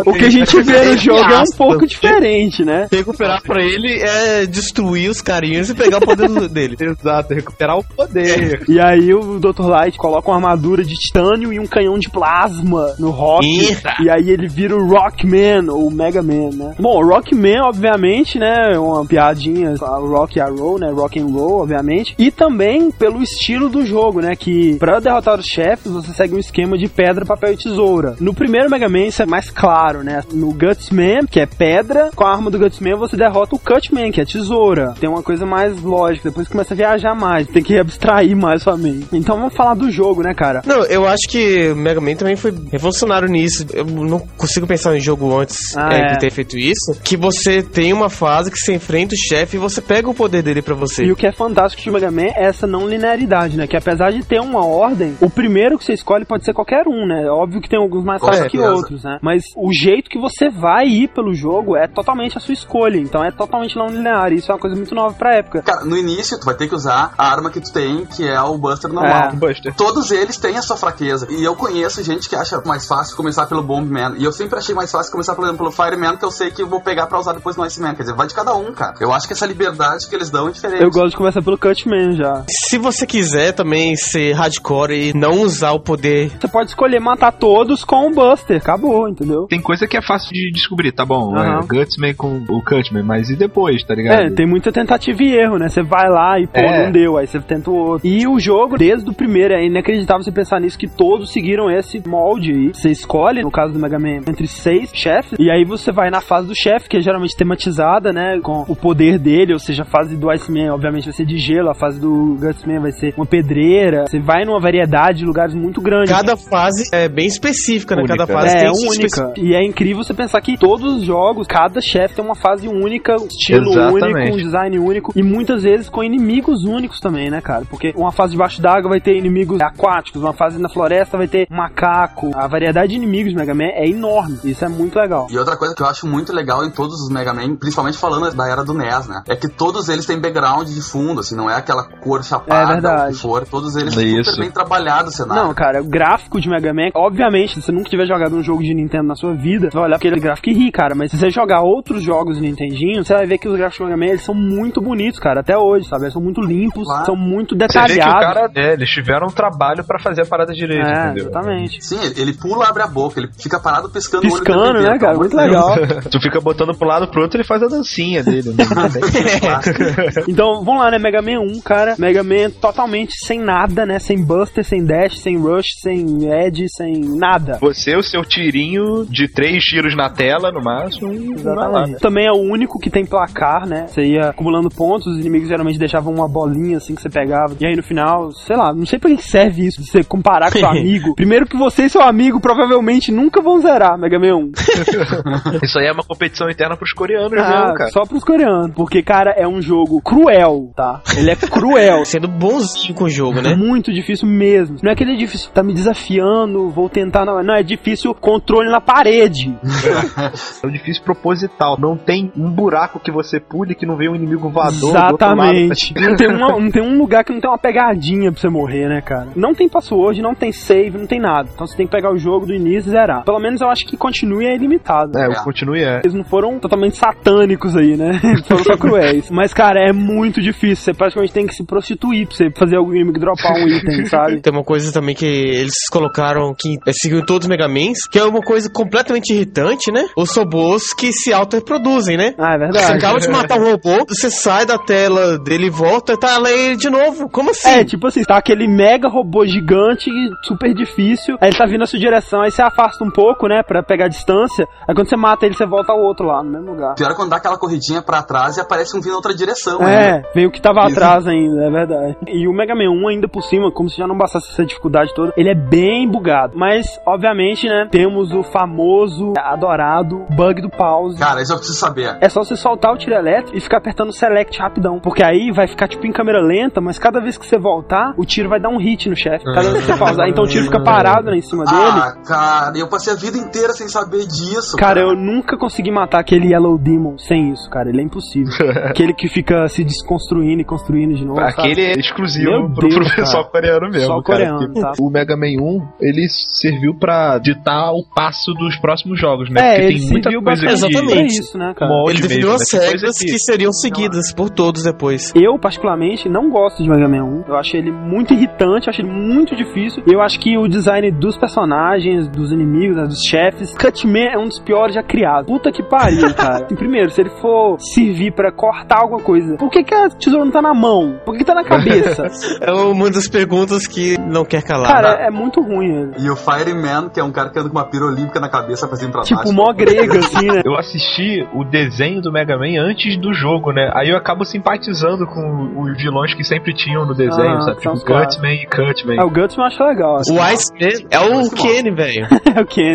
O que a gente vê no jogo é um pouco diferente, né? Recuperar pra ele é destruir os carinhos e pegar o poder dele. Exato, recuperar o poder. E aí o Dr. Light coloca uma armadura de titânio e um canhão de plasma no Rock. Eita. E aí ele vira o Rockman, ou o Mega Man, né? Bom, o Rockman, obviamente, né? é Uma piadinha, o Rock e a Roll, né? Rock and Roll, obviamente. E também pelo estilo do jogo, né? Que pra derrotar os chefes, você segue um esquema de pedra, papel e tesoura. No primeiro Mega Man isso é mais claro, né? No Gutsman, que é pedra, com a arma do Gutsman você derrota o Cutman, que é tesoura. Tem uma coisa mais lógica, depois começa a viajar mais, tem que abstrair mais sua mente. Então vamos falar do jogo, né, cara? Não, eu acho que o Mega Man também foi revolucionário nisso. Eu não consigo pensar em jogo antes Ah, é, é. que ter feito isso. Que você tem uma fase que você enfrenta o chefe e você pega o poder dele pra você. E o que é fantástico de Mega Man é essa não linearidade, né? Que apesar de ter uma ordem, o primeiro que você escolhe pode ser qualquer um, né? Óbvio que tem alguns mais fáceis que certeza. outros, né? Mas o jeito que você vai ir pelo jogo é totalmente a sua escolha. Então é totalmente não linear. Isso é uma coisa muito nova pra época. Cara, no início tu vai ter que usar a arma que tu tem, que é o Buster normal. É. Buster. Todos eles têm a sua fraqueza. E eu conheço gente que acha mais fácil começar pelo Bombman. E eu sempre achei mais fácil começar, por exemplo, pelo Fireman, que eu sei que eu vou pegar pra usar depois no Iceman. Quer dizer, vai de cada um, cara. Eu acho que essa liberdade que eles dão é diferente. Eu gosto de começar pelo Cutman já. Se você quiser também ser hardcore e não usar o poder. Você pode escolher matar todos com o Buster. Acabou, entendeu? Tem coisa que é fácil de descobrir, tá bom? Aham. É, Gutsman com o Cutman, mas e depois, tá ligado? É, tem muita tentativa e erro, né? Você vai lá e, pô, É. não deu, aí você tenta o outro. E o jogo, desde o primeiro, é inacreditável você pensar nisso, que todos seguiram esse molde aí. Você escolhe, no caso do Mega Man, entre seis chefes, e aí você vai na fase do chefe, que é geralmente tematizada, né? Com o poder dele, ou seja, a fase do Iceman, obviamente, vai ser de gelo, a fase do Gutsman vai ser uma pedreira. Você vai numa variedade de lugares muito grande. Cada fase é bem específica, né? Cada Única. fase É, tem sua única. E é incrível você pensar que todos os jogos, cada chefe tem uma fase única, um estilo Exatamente. único, um design único e muitas vezes com inimigos únicos também, né, cara? Porque uma fase debaixo d'água vai ter inimigos aquáticos, uma fase na floresta vai ter macaco. A variedade de inimigos do Mega Man é enorme. Isso é muito legal. E outra coisa que eu acho muito legal em todos os Mega Man, principalmente falando da era do NES, né? É que todos eles têm background de fundo, assim, não é aquela cor É chapada, o que for. Todos eles Isso. super bem trabalhados o cenário. Não, cara, o gráfico de Mega Man, obviamente, se você nunca tiver jogado um jogo de Nintendo na sua vida, você vai olhar aquele gráfico e rir, cara. Mas se você jogar outros jogos de Nintendinho, você vai ver que os gráficos do Mega Man, eles são muito bonitos, cara, até hoje, sabe? Eles são muito limpos, Claro. são muito Você vê que o detalhados. cara, é, eles tiveram um trabalho pra fazer a parada direito, É, entendeu? exatamente. Sim, ele, pula, abre a boca, ele fica parado piscando, o olho Piscando, né, cara? pelo Muito legal. Tu fica botando pro lado pro outro, ele faz a dancinha dele. Né? Então, vamos lá, né? Mega Man 1, cara. Mega Man totalmente sem nada, né? Sem Buster, sem Dash, sem Rush, sem Edge, sem nada. Você, o seu tirinho de três tiros na tela, no máximo, lá, né? Exatamente. Também é o único que tem placar, né? Você ia acumulando pontos, os inimigos geralmente deixavam uma bolinha assim que você pegava. E aí no final, sei lá, não sei pra que serve isso, de você comparar com seu amigo. Primeiro que você e seu amigo provavelmente nunca vão zerar Mega Man 1. Isso aí é uma competição interna pros coreanos Ah, mesmo, cara. só pros coreanos. Porque, cara, é um jogo cruel, tá? Ele é cruel. Sendo bonzinho com o jogo, né? Muito difícil mesmo. Não é que ele é difícil, tá me desafiando, vou tentar. Não, não é difícil controle na parede. É um difícil proposital. Não tem um buraco que você pule que não vê um inimigo voador. do outro lado. Exatamente. Não tem, uma- não tem um lugar que não tem uma pegadinha pra você morrer, né, cara? Não tem password, não tem save, não tem nada. Então você tem que pegar o jogo do início e zerar. Pelo menos eu acho que continue é ilimitado. É, o continue é. Eles não foram totalmente satânicos aí, né? Eles foram só cruéis. Mas, cara, é muito difícil. Você praticamente tem que se prostituir pra você fazer algum inimigo dropar um item, sabe? Tem uma coisa também que eles colocaram que é, seguiu em todos os Megamans, que é uma coisa completamente irritante, né? Os robôs que se auto-reproduzem, né? Ah, é Você verdade. acaba de matar um robô, você sai da tela dele e volta, tá lá ele de novo. Como assim? É, tipo assim, tá aquele mega robô gigante, super difícil, aí ele tá vindo na sua direção, aí você afasta um pouco, né, pra pegar a distância, aí quando você mata ele, você volta ao outro lá, no mesmo lugar. Pior é quando dá aquela corridinha pra trás e aparece um vindo outra direção. É, ainda. veio o que tava Isso. atrás ainda, é verdade. E o Mega Man 1 ainda por cima, como se já não bastasse essa dificuldade toda, ele é bem bugado. Mas, obviamente, né, temos o famoso, adorado bug do pause. Cara, isso eu preciso saber. É só você soltar o tiro elétrico e ficar apertando select rapidão. Porque aí vai ficar tipo em câmera lenta, mas cada vez que você voltar, o tiro vai dar um hit no chefe. Cada vez que você pausar. Então o tiro fica parado lá em cima dele. Ah, cara, eu passei a vida inteira sem saber disso. Cara, eu nunca consegui matar aquele Yellow Demon sem isso, cara. Ele é impossível. aquele que fica se desconstruindo e construindo de novo. sabe? Aquele é exclusivo Meu pro, pro Deus, pessoal cara. coreano mesmo. Só cara, coreano, porque tá? O Mega Man 1, ele serviu pra ditar o passo dos próximos jogos, né? É, porque ele tem muita coisa que- Exatamente. isso, né, cara? molde Ele definiu mesmo, as né? Regras que seriam seguidas por todos depois. Eu, particularmente, não gosto de Mega Man 1. Eu acho ele muito irritante, eu acho ele muito difícil. Eu acho que o design dos personagens, dos inimigos, né, dos chefes, Cutman é um dos piores já criados. Puta que pariu, cara. Assim, primeiro, se ele for servir pra cortar alguma coisa, por que, que a tesoura não tá na mão? Por que, que tá na cabeça? É uma das perguntas que não quer calar. cara, é muito ruim ele. E o Fireman, que é um cara que anda com uma pira olímpica na cabeça pra cima e pra Tipo, baixo. mó grega, assim, né? Eu assisti o desenho do Mega Man antes do jogo, né? Aí eu acabo simpatizando com os vilões que sempre tinham no desenho, Ah, sabe? Tipo. Gutman e Cutman. Ah, o Guts eu acho legal. assim. O Iceman é o Kenny, velho. É o Kenny.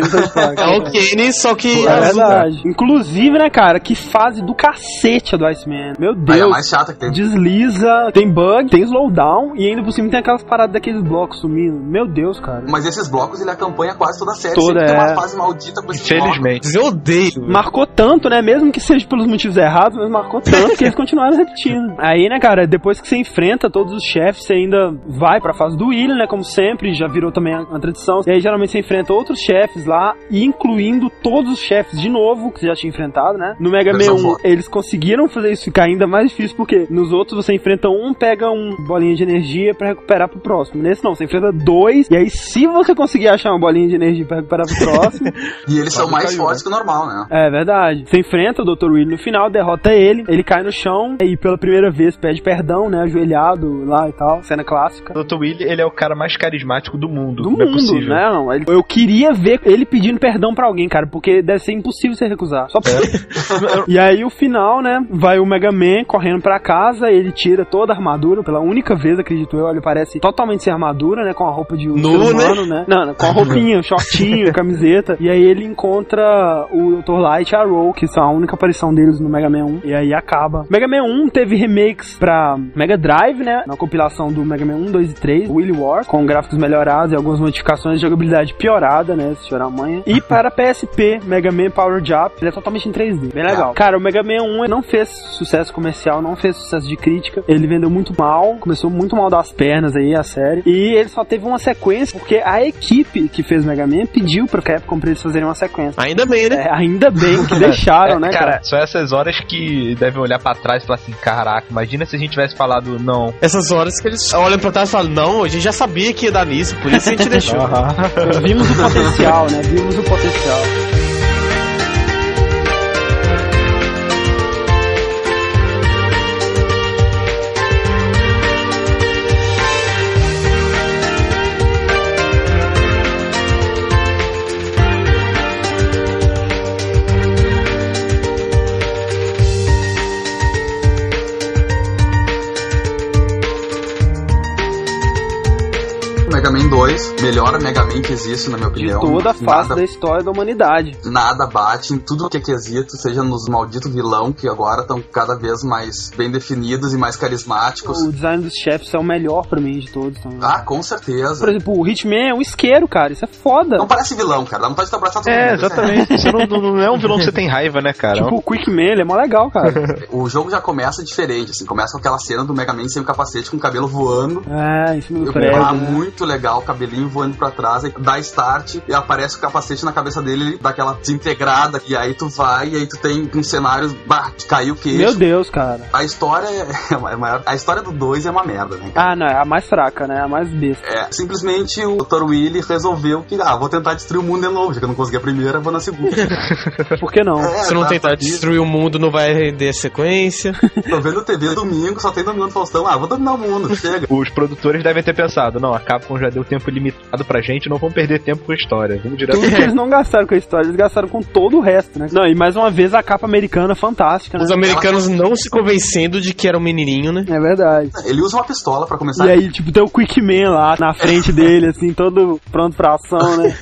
É o Kenny, só que É verdade. Inclusive, né, cara, que fase do cacete a do Iceman. Meu Aí é a Deus. mais chata que tem. Desliza, tem bug, tem slowdown e ainda por cima tem aquelas paradas daqueles blocos sumindo. Meu Deus, cara. Mas esses blocos ele acompanha quase toda a série. Toda, Sempre tem é. uma fase maldita com esses. Infelizmente. Eu odeio. Marcou tanto, né? Mesmo que seja pelos motivos errados, mas marcou tanto que eles continuaram repetindo. Aí, né, cara, depois que você enfrenta todos os chefes, você ainda vai pra fase do William, né? Como sempre, já virou também também é uma tradição. E aí geralmente você enfrenta outros chefes lá, incluindo todos os chefes de novo que você já tinha enfrentado, né? No Mega Man Versão 1, foda. eles conseguiram fazer isso ficar ainda mais difícil, porque nos outros você enfrenta um, pega um bolinha de energia pra recuperar pro próximo. Nesse não, você enfrenta dois, e aí se você conseguir achar uma bolinha de energia pra recuperar pro próximo, E eles são mais caiu, fortes que o normal, né? é verdade. Você enfrenta o Dr. Willy no final, derrota ele, ele cai no chão e pela primeira vez pede perdão, né? Ajoelhado lá e tal, cena clássica. O Dr. Willy, ele é o cara mais carismático do mundo. Do não é mundo, né? Não, eu queria ver ele pedindo perdão pra alguém, cara, porque deve ser impossível você recusar. Só É. E aí o final, né? Vai o Mega Man correndo pra casa, ele tira toda a armadura, pela única vez, acredito eu, ele parece totalmente sem armadura, né? Com a roupa de um Nu, ser humano, né? Não, não, com a roupinha, shortinho, camiseta. E aí ele encontra o Dr. Light e a Roll, que são a única aparição deles no Mega Man 1. E aí acaba. Mega Man 1 teve remakes pra Mega Drive, né? Na compilação do Mega Man 1, 2 e 3, Willy War, com gráficos melhorados e algumas modificações de jogabilidade piorada, né? Se chorar amanhã. E para PSP, Mega Man Power Jump, ele é totalmente em 3D. Bem legal. Cara, o Mega Man 1 não fez sucesso comercial, não fez sucesso de crítica. Ele vendeu muito mal, começou muito mal das pernas aí a série. E ele só teve uma sequência porque a equipe que fez Mega Man pediu pra Capcom pra eles fazerem uma sequência. Ainda bem, né? É, ainda bem que deixaram, É, né, cara, cara? são essas horas que devem olhar pra trás e falar assim: caraca, imagina se a gente tivesse falado não. Essas horas que eles olham pra trás e falam, não, a gente já sabia que ia dar nisso, por isso gente deixou. Vimos o potencial, né? Vimos o potencial. 2, melhor Mega Man que existe, na minha De opinião. toda a face nada, da história da humanidade. nada bate em tudo que é quesito, seja nos malditos vilão, que agora estão cada vez mais bem definidos e mais carismáticos. O design dos chefes é o melhor pra mim de todos também. Ah, com certeza. Por exemplo, o Hitman é um isqueiro, cara. Isso é foda. Não parece vilão, cara. Dá vontade de abraçar todo É, mundo. exatamente. Você não, não- é um vilão que você tem raiva, né, cara? Tipo, o Quickman, ele é mó legal, cara. O jogo já começa diferente, assim. Começa com aquela cena do Mega Man sem o capacete, com o cabelo voando. É, cima do Eu, prédio. ah, né? muito legal, o cabelinho voando pra trás, dá start e aparece o capacete na cabeça dele, daquela desintegrada, e aí tu vai, e aí tu tem um cenário, bah, caiu o queixo. Meu Deus, cara. A história é, é maior. A história do 2 é uma merda, né? Ah, não, é a mais fraca, né? A mais besta. É, simplesmente o Dr. Willy resolveu que, ah, vou tentar destruir o mundo de novo, já que eu não consegui a primeira, vou na segunda. Por que não? É, Se não tentar tá, destruir o mundo, não vai render a sequência. Tô vendo TV domingo, só tem domingo no Faustão, ah, vou dominar o mundo, chega. Os produtores devem ter pensado, não, a Capcom já deu tempo limitado pra gente, não vamos perder tempo com a história. Vamos direto. Tudo que eles não gastaram com a história, eles gastaram com todo o resto, né? Não, e mais uma vez a capa americana fantástica, né? Os americanos não se convencendo de que era um menininho, né? É verdade. Ele usa uma pistola pra começar. E aí, tipo, tem o Quickman lá na frente dele, assim, todo pronto pra ação, né?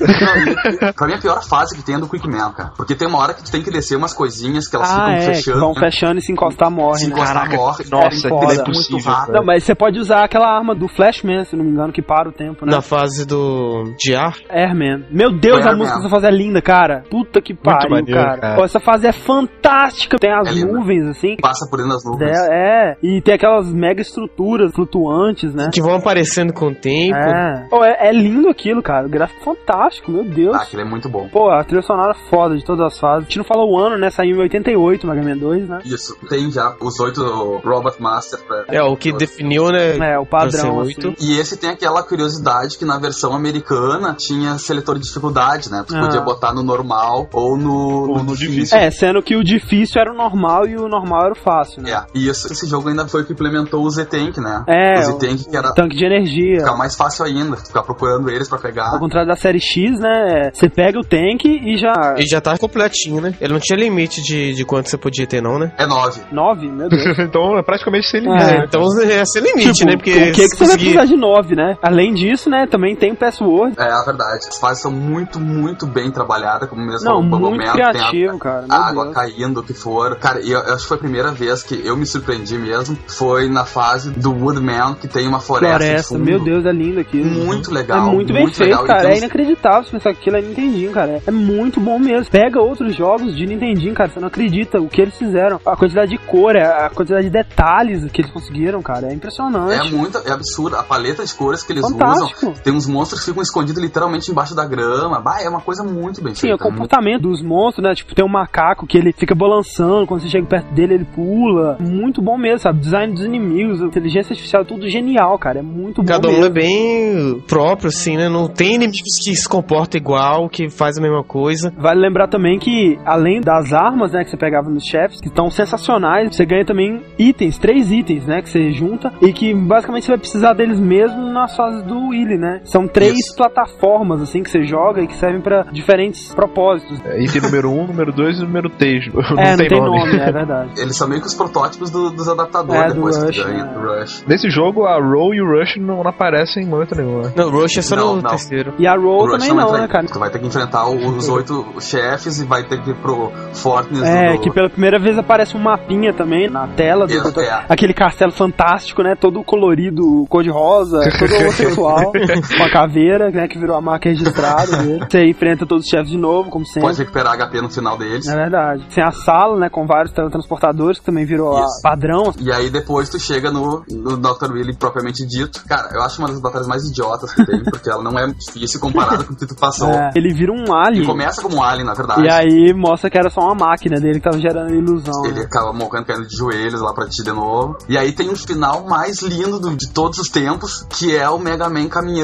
pra mim, a pior fase que tem é do Quickman, cara. Porque tem uma hora que tu tem que descer umas coisinhas que elas Ah, ficam é, fechando. vão né? fechando e se encostar morre, Se né? encostar, morre. nossa, é muito impossível, rápido. cara. Não, mas você pode usar aquela arma do Flashman, se não me engano, que para o tempo, né? Na fase do de ar. Airman. Meu Deus, Foi a música dessa fase é linda, cara. Puta que pariu, maneiro, cara. cara. Pô, essa fase é fantástica. Tem as É nuvens, assim. Passa por dentro das nuvens. É, é, e tem aquelas mega estruturas flutuantes, né? Que vão aparecendo com o tempo. É. Pô, é, é lindo aquilo, cara. O gráfico é fantástico, meu Deus. Ah, aquilo é muito bom. Pô, a trilha sonora é foda de todas as fases. A gente não falou o ano, né? Saiu em 88, Mega Man 2, né? Isso. Tem já os oito Robot Masters pra... É, o que definiu, né? É, o padrão, assim. E esse tem aquela curiosidade que na versão americana tinha seletor de dificuldade, né? Tu Ah. podia botar no normal ou no, Ou no difícil. É, sendo que o difícil era o normal e o normal era o fácil, né? É, e isso, esse jogo ainda foi o que implementou o Z-Tank, né? É, o Z-Tank que era Tanque de energia. ficar mais fácil ainda, ficar procurando eles pra pegar. Ao contrário da série X, né? Você pega o tank e já. E já tá completinho, né? Ele não tinha limite de, de quanto você podia ter, não, né? É 9. 9? Meu Deus. então é praticamente sem É. limite. Então é sem limite, Tipo, né? Porque o que, que você vai precisar de 9, né? Além disso, né? Também tem o password. É, a verdade. As fases são muito, muito bem trabalhadas, como mesmo Não, o muito criativo, tem a, cara. a água Deus. caindo, o que for. Cara, e eu, eu acho que foi a primeira vez que eu me surpreendi mesmo. Foi na fase do Woodman, que tem uma floresta. Floresta, meu Deus, é lindo aquilo. Muito legal. É muito bem feito, legal. Cara. tem É inacreditável você pensar que aquilo é Nintendinho, cara. É muito bom mesmo. Pega outros jogos de Nintendinho, cara. Você não acredita o que eles fizeram. A quantidade de cor, a quantidade de detalhes que eles conseguiram, cara. É É impressionante. muito, é absurdo. A paleta de cores que eles Fantástico. usam. Tem Tem uns monstros que ficam escondidos literalmente embaixo da grama. Bah, é uma coisa muito bem Sim, feita. o comportamento dos monstros, né? Tipo, tem um macaco que ele fica balançando, quando você chega perto dele, ele pula. Muito bom mesmo, sabe? Design dos inimigos, inteligência artificial, tudo genial, cara. É muito bom Cada um mesmo. é bem próprio, assim, né? Não tem inimigos que se comportam igual, que faz a mesma coisa. Vale lembrar também que, além das armas, né, que você pegava nos chefes, que estão sensacionais, você ganha também itens, três itens, né, que você junta, e que basicamente você vai precisar deles mesmo nas fases do Willy, né? São três Isso. plataformas, assim, que você joga e que servem pra diferentes propósitos. É, item número 1, um, número 2 e número 3. Não, é, tem, nome. é verdade. Eles são meio que os protótipos do- dos adaptadores É, do depois Rush, que ganha né? do Rush. Nesse jogo, a Roll e o Rush não, não aparecem em momento nenhum, né? Não, Rush é só Não, no não. terceiro. E a Roll O Rush também não não, entra né, cara? Tu vai ter que enfrentar o- os oito chefes e vai ter que ir pro Fortnite É, do... que pela primeira vez aparece um mapinha também na tela do, É, do- é. aquele castelo fantástico, né? Todo colorido, cor de rosa, todo homossexual, com a caveira, né? Que virou a marca registrada dele. Você enfrenta todos os chefes de novo, como sempre. Pode recuperar HP no final deles. É verdade. Tem a sala, né, com vários teletransportadores, que também virou padrão. E aí depois tu chega no, no Dr. Willy propriamente dito. Cara, eu acho uma das batalhas mais idiotas que tem, porque ela não é difícil comparada com o que tu passou. É, ele vira um alien. começa como um alien, na verdade. E aí mostra que era só uma máquina dele que tava gerando ilusão. Ele né? acaba morrendo caindo de joelhos lá pra ti de novo. E aí tem um final mais lindo do- de todos os tempos, que é o Mega Man caminhando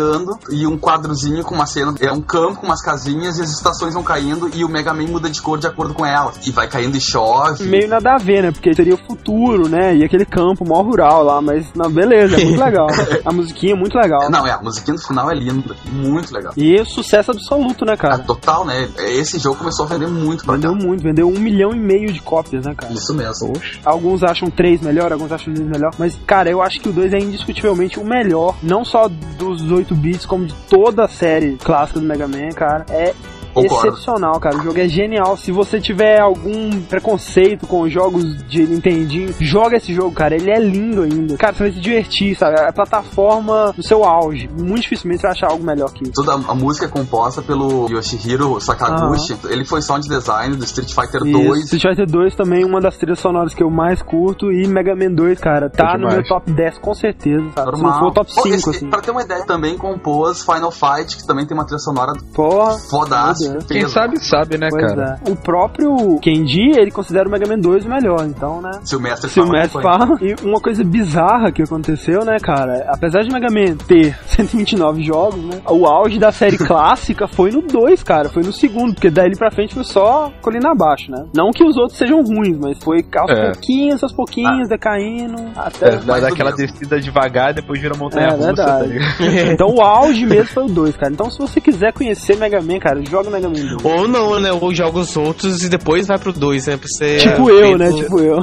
e um quadrozinho com uma cena. É um campo com umas casinhas e as estações vão caindo e o Mega Man muda de cor de acordo com elas. E vai caindo e chove. Meio nada a ver, né? Porque seria o futuro, né? E aquele campo mó rural lá, mas não, beleza, é muito legal. A musiquinha é muito legal. Não, é, a musiquinha do final é linda. Muito legal. E sucesso absoluto, né, É, cara? total, né? Esse jogo começou a vender muito pra cá. Vendeu muito, vendeu um milhão e meio de cópias, né, cara? Isso mesmo. Alguns acham três melhor, alguns acham dois melhor. Mas, cara, eu acho que o 2 é indiscutivelmente o melhor. Não só dos 8 bits, como de toda a série clássica do Mega Man, cara. É Concordo. excepcional, cara. O jogo é genial. Se você tiver algum preconceito com os jogos de Nintendinho, joga esse jogo, cara. Ele é lindo ainda. Cara, você vai se divertir, sabe? É a plataforma no seu auge. Muito dificilmente você vai achar algo melhor que isso. Toda a música é composta pelo Yoshihiro Sakaguchi. Ele foi sound design do Street Fighter Isso. 2. Street Fighter 2 também uma das trilhas sonoras que eu mais curto e Mega Man 2, cara, tá É no meu top 10 com certeza, sabe? Se Normal. não for top Pô, 5, esse- assim. Pra ter uma ideia, também compôs Final Fight, que também tem uma trilha sonora Porra. fodástica. Quem sabe, sabe, né, Pois cara? é. O próprio Kenji, ele considera o Mega Man 2 o melhor, então, né? Se o mestre Se o fala, mestre foi. fala. E uma coisa bizarra que aconteceu, né, cara? Apesar de Mega Man ter 129 jogos, né? O auge da série clássica foi no 2, cara. Foi no segundo, porque daí pra frente foi só colina abaixo, né? Não que os outros sejam ruins, mas foi aos É. pouquinhos, aos pouquinhos, decaindo. Até. É, daquela mesmo. descida devagar, depois vira montanha É, russa. tá verdade. ligado? Então o auge mesmo foi o 2, cara. Então se você quiser conhecer Mega Man, cara, joga Mega Man 2. Ou não, né? Ou joga os outros e depois vai pro 2, né? Pra você. Tipo é, eu, né? feito- Tipo eu.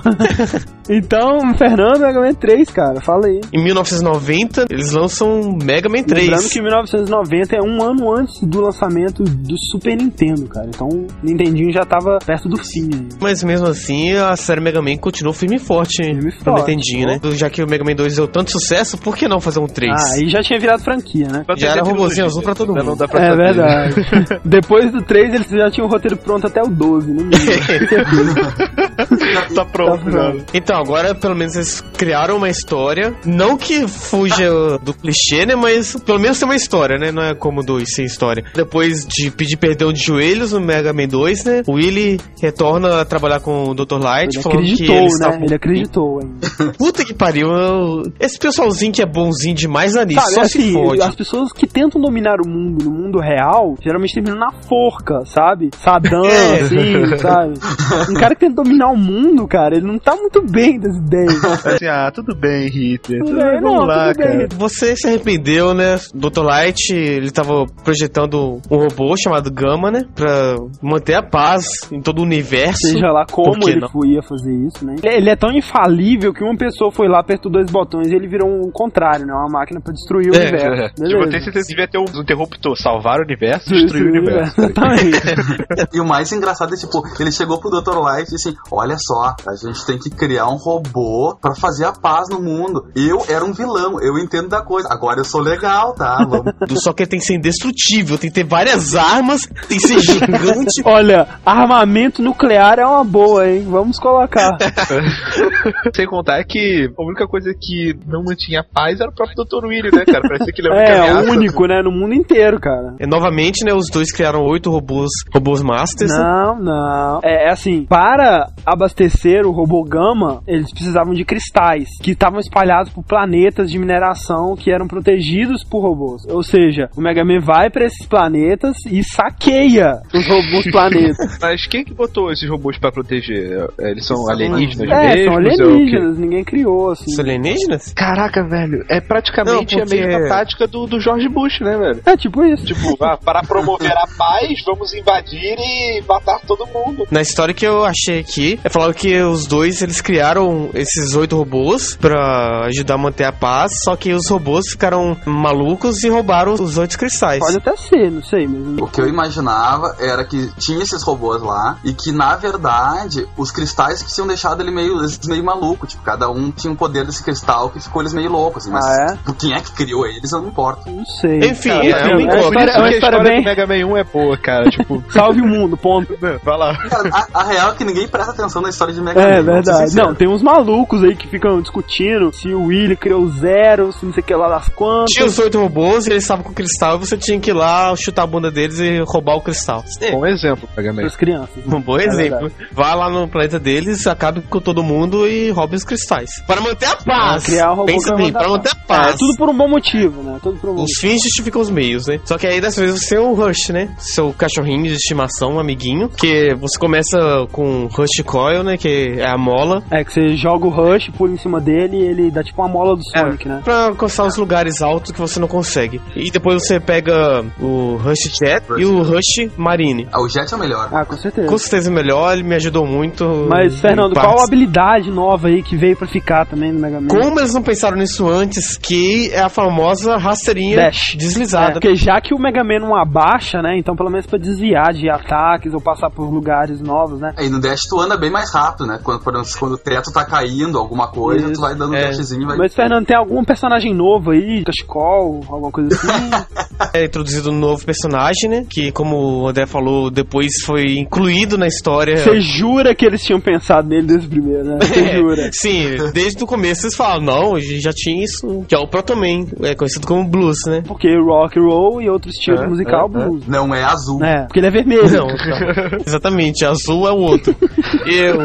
então, Fernando, Mega Man 3, cara. Fala aí. Em 1990, eles lançam Mega Man 3. Lembrando que 1990 é um ano antes do lançamento do Super Nintendo, cara. Então o Nintendinho já tava perto do fim. aí. Mas mesmo assim, a série Mega Man continuou firme e forte Firme e forte, Nintendinho, né? Já que o Mega Man 2 deu tanto sucesso, por que não fazer um 3? Ah, aí já tinha virado franquia, né? Já era robozinho azul pra todo mundo. Não dá pra É verdade. Depois do 3, eles já tinham o roteiro pronto até o 12, no mínimo. Tá pronto, Tá pronto. Então, agora pelo menos eles criaram uma história. Não que fuja do clichê, né? Mas pelo menos tem uma história, né? Não é como dois sem história. Depois de pedir perdão de joelhos no Mega Man 2, né? O Willy retorna a trabalhar com o Dr. Light, Ele falando que acreditou, eles né? Ele acreditou ainda. Puta que pariu. Esse pessoalzinho que é bonzinho demais ali, Sabe, só se assim, fode. as pessoas que tentam dominar o mundo no mundo real, geralmente terminam na forca, sabe? Saddam, É. assim, sabe? Um cara que tenta dominar o mundo, cara, ele não tá muito bem das ideias. Assim, ah, tudo bem, Hitler. Tudo bem, bem, vamos não, lá, tudo bem, cara. Hitler. Você se arrependeu, né? Dr. Light, ele tava projetando um robô chamado Gama, né? Pra manter a paz em todo o universo. Seja lá como ele não? foi- ia fazer isso, né? Ele ele é tão infalível que uma pessoa foi lá, apertou dois botões e ele virou um contrário, né? Uma máquina pra destruir o É, universo. Tipo, Beleza. tem certeza que devia ter um interruptor, salvar o universo, destruir o universo. Exatamente. E o mais engraçado é, tipo, ele chegou pro Dr. Light e disse assim, olha só, a gente tem que criar um robô pra fazer a paz no mundo. Eu era um vilão, eu entendo da coisa. Agora eu sou legal, tá? Vamos... Só que ele tem que ser indestrutível, tem que ter várias armas, tem que ser gigante. Olha, armamento nuclear é uma boa, hein? Vamos colocar. Sem contar que a única coisa que não mantinha paz era o próprio Dr. Willy, né, cara? Parecia que ele única É, ameaça. o único, né? No mundo inteiro, cara. E, novamente, né, os dois criaram oito robôs, robôs masters. né? Não, não. É, é assim, para abastecer o robô Gama, eles precisavam de cristais que estavam espalhados por planetas de mineração que eram protegidos por robôs. Ou seja, o Mega Man vai para esses planetas e saqueia os robôs planetas. Mas quem que botou esses robôs pra proteger? É, Eles são alienígenas é, mesmo? são alienígenas, ninguém criou, assim. Os alienígenas? Caraca, velho, é praticamente Não, porque- a mesma tática do, do George Bush, né, velho? É tipo isso. Tipo, ah, para promover a paz, vamos invadir e matar todo mundo. Na história que eu achei aqui, é falado que os dois eles criaram esses oito robôs pra ajudar a manter a paz, só que os robôs ficaram malucos e roubaram os oito cristais. Pode até ser, não sei, mas. O que eu imaginava era que tinha esses robôs lá e que, na verdade, os cristais que tinham deixado ele meio, eles meio maluco. Tipo, cada um tinha um poder desse cristal que ficou eles meio loucos, assim. Mas Ah, é? por quem é que criou eles, eu não importo. Não sei. Enfim, Cara, é é é história história bem. do Mega Man 1 é boa, cara. Tipo, Salve o mundo, ponto. vai lá. Cara, a, a real é que ninguém presta atenção na história de Mega É Man. ser verdade. Não, tem uns malucos aí que ficam discutindo se o Willy criou zero, se não sei o que lá das quantas. Tinha os oito robôs e eles estavam com cristal e você tinha que ir lá chutar a bunda deles e roubar o cristal. É, Bom exemplo, Mega Man. as crianças. um bom exemplo. Vá lá no planeta deles, acabe com todo mundo e roube os cristais. Para manter a paz. Criar o robô Pensa pra bem, manter para a manter a É, paz. tudo por um bom motivo, né? Tudo por um bom Os fins justificam os meios, né? Só que aí dessa vez você é o Rush, né? Seu cachorrinho de estimação, um amiguinho. Que você começa com Rush Coil, né? Que é a mola. É que você joga o Rush, pula em cima dele e ele dá tipo uma mola do Sonic, né? Pra alcançar os lugares altos que você não consegue. E depois você pega o Rush Jet e o Rush Marine. Ah, o Jet é o melhor. Ah, com certeza. Com certeza melhor, ele me ajudou muito. Mas, Fernando, qual a habilidade nova aí que veio pra ficar também no Mega Man? Como eles não pensaram nisso antes, que é a famosa rasteirinha Dash. É, deslizada. porque já que o Mega Man não abaixa, né? Então pelo menos pra desviar de ataques ou passar por lugares novos, né? Aí no Dash tu anda bem mais rápido, né? Quando, por exemplo, quando o teto tá caindo, alguma coisa, Isso. tu vai dando um É. dashzinho e vai. Mas, Fernando, tem algum personagem novo aí? Cachecol, alguma coisa assim? É introduzido um novo personagem, né? Que, como o André falou, depois foi incluído na história. Você jura que eles tinham pensado nele desde o primeiro, né? Você É, jura? Sim, desde o começo eles falam, não, a gente já tinha isso, que é o Protoman, é conhecido como Blues, né? Porque rock and roll e outros estilos É, musical é, blues. Não é azul. É, porque ele é vermelho. Não, exatamente, azul é o outro. Eu,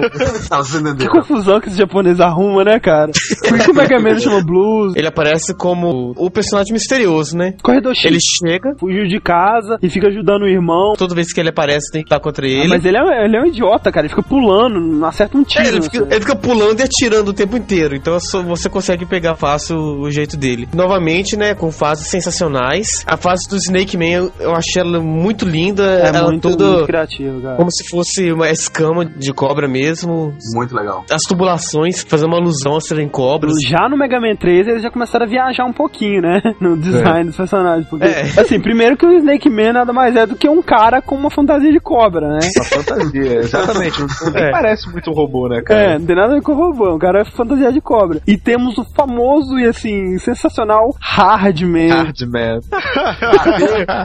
você Que confusão que esse japonês arruma, né, cara? Por que o Mega Man chama blues? ele aparece como o personagem misterioso, né? Corredor X. Ele chega, Fugiu de casa e fica ajudando o irmão. toda vez que ele aparece tem que estar contra Ah, ele. mas ele é, ele é um idiota, cara. Ele fica pulando, não acerta um tiro. É, ele, fica, sei. ele fica pulando e atirando o tempo inteiro, então só- você consegue pegar fácil o jeito dele. Novamente, né, com fases sensacionais. A fase do Snake Man, eu, eu achei ela muito linda, É ela muito, toda muito criativo, cara. como se fosse uma escama de cobra mesmo. Muito legal. As tubulações fazendo uma alusão a serem cobras. Já no Mega Man 3 eles já começaram a viajar um pouquinho, né? No design dos personagens. Porque, É. assim, primeiro que o Snake Man nada mais é do que um cara com uma fantasia de cobra, né? Uma fantasia, exatamente. Não, nem É. parece muito um robô, né, É, cara? não tem nada a ver com o robô, é um cara fantasia de cobra. E temos o famoso e assim, sensacional Hardman. Hardman.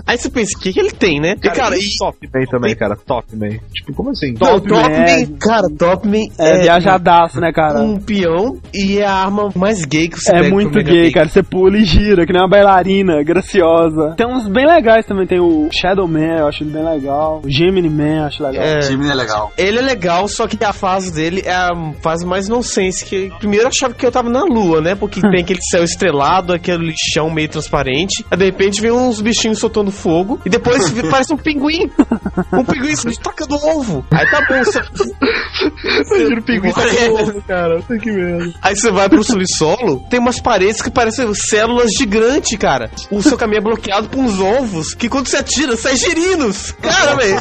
Aí você pensa, o que, que ele tem, né? E, cara, e. Top Man também, cara. Top Man. Tipo, como assim? Não, Top Top Man. Man, cara, Top Man É, viajadaço, né, cara? um peão e é a arma mais gay que você É muito gay, Man. cara. Você pula e gira, que nem uma bailarina, graciosa. Tem uns bem legais também. Tem o Shadow Man, eu acho ele bem legal. O Gemini Man, eu acho legal. É. Time é legal. Ele é legal, só que a fase dele é a fase mais nonsense. Que primeiro eu achava que eu tava na lua, né? Porque tem aquele céu estrelado, aquele chão meio transparente. Aí de repente vem uns bichinhos soltando fogo. E depois parece um pinguim. Um pinguim tacando ovo. Aí tá bom, você. Imagina o pinguim tá com ovo, cara. Tem que ver. Aí você vai pro subsolo, tem umas paredes que parecem células gigantes, cara. O seu caminho é bloqueado por uns ovos que quando você atira, sai girinos. Cara, velho.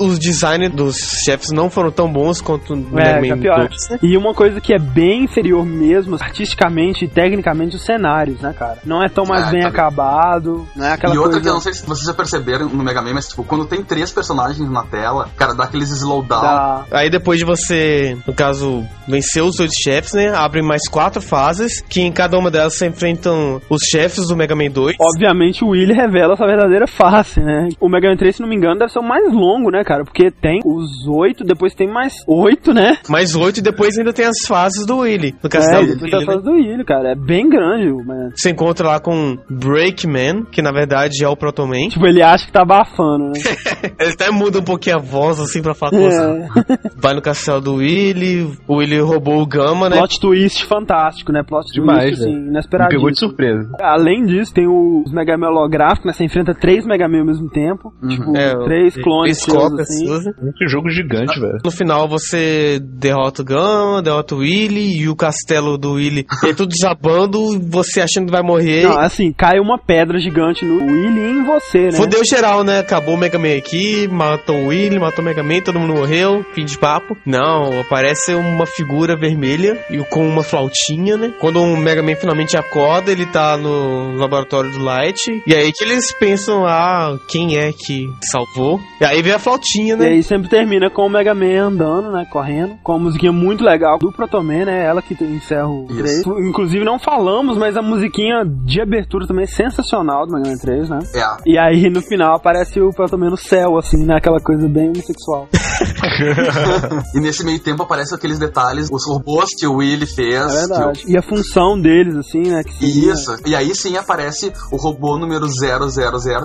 Os designs dos chefes não foram tão bons quanto no É, Mega tá Man. 2, né? E uma coisa que é bem inferior mesmo, artisticamente e tecnicamente, os cenários, né, cara? Não é tão mais É, bem tá bem. acabado, não é aquela e outra coisa... que eu não sei se vocês já perceberam no Mega Man, mas tipo, quando tem três personagens na tela, cara, dá aqueles slowdown. da... Aí depois de você no caso, venceu os oito chefes, né? Abre mais quatro fases, que em cada uma delas você enfrentam os chefes do Mega Man 2. Obviamente o Willy revela sua verdadeira face, né? O Mega Man 3, se não me engano, deve ser o mais longo, né, cara? Porque tem os oito, depois tem mais oito, né? Mais oito e depois ainda tem as fases do Willy. No É, castelo do depois tem a Willy, né? fase do Willy, cara. É bem grande, mas... Você encontra lá com Breakman, que na verdade é o Protoman. Tipo, ele acha que tá abafando, né? Ele até muda um pouquinho a voz, assim, pra falar com você. É. Vai no castelo do Willy, o Willy roubou o Gama, né? Plot twist fantástico, né? Plot Demais, twist, assim, inesperadíssimo. pegou de surpresa. Além disso, tem os Mega Man holográficos, né? Você enfrenta três Mega Man ao mesmo tempo. Tipo, É, três clones Três cópias assim. Um que jogo gigante, velho. No final você derrota o Gama, derrota o Willy e o castelo do Willy. E tudo desabando, você achando que vai morrer. Não, assim, cai uma pedra gigante no Willy e em você, né? Fudeu geral, né? Acabou o Mega Man aqui, matou o Willy, matou o Mega Man, todo mundo morreu, fim de papo. Não, aparece uma figura vermelha e com uma flautinha, né? Quando o Mega Man finalmente acorda, ele tá no laboratório do Light. E aí que eles pensam, ah, quem é que salvou? E aí vem a flautinha, E né? aí sempre termina com o Mega Man andando, né? Correndo. Com uma musiquinha muito legal do Protoman, né? Ela que encerra o Isso. 3. Inclusive não falamos, mas a musiquinha de abertura também é sensacional do Mega Man 3, né? É. E aí no final aparece o Protoman no céu, assim, né? Aquela coisa bem homossexual. E nesse meio tempo aparecem aqueles detalhes, os robôs que o Willy fez. É verdade. E a função deles, assim, né? Que seria- Isso. E aí sim aparece o robô número 000,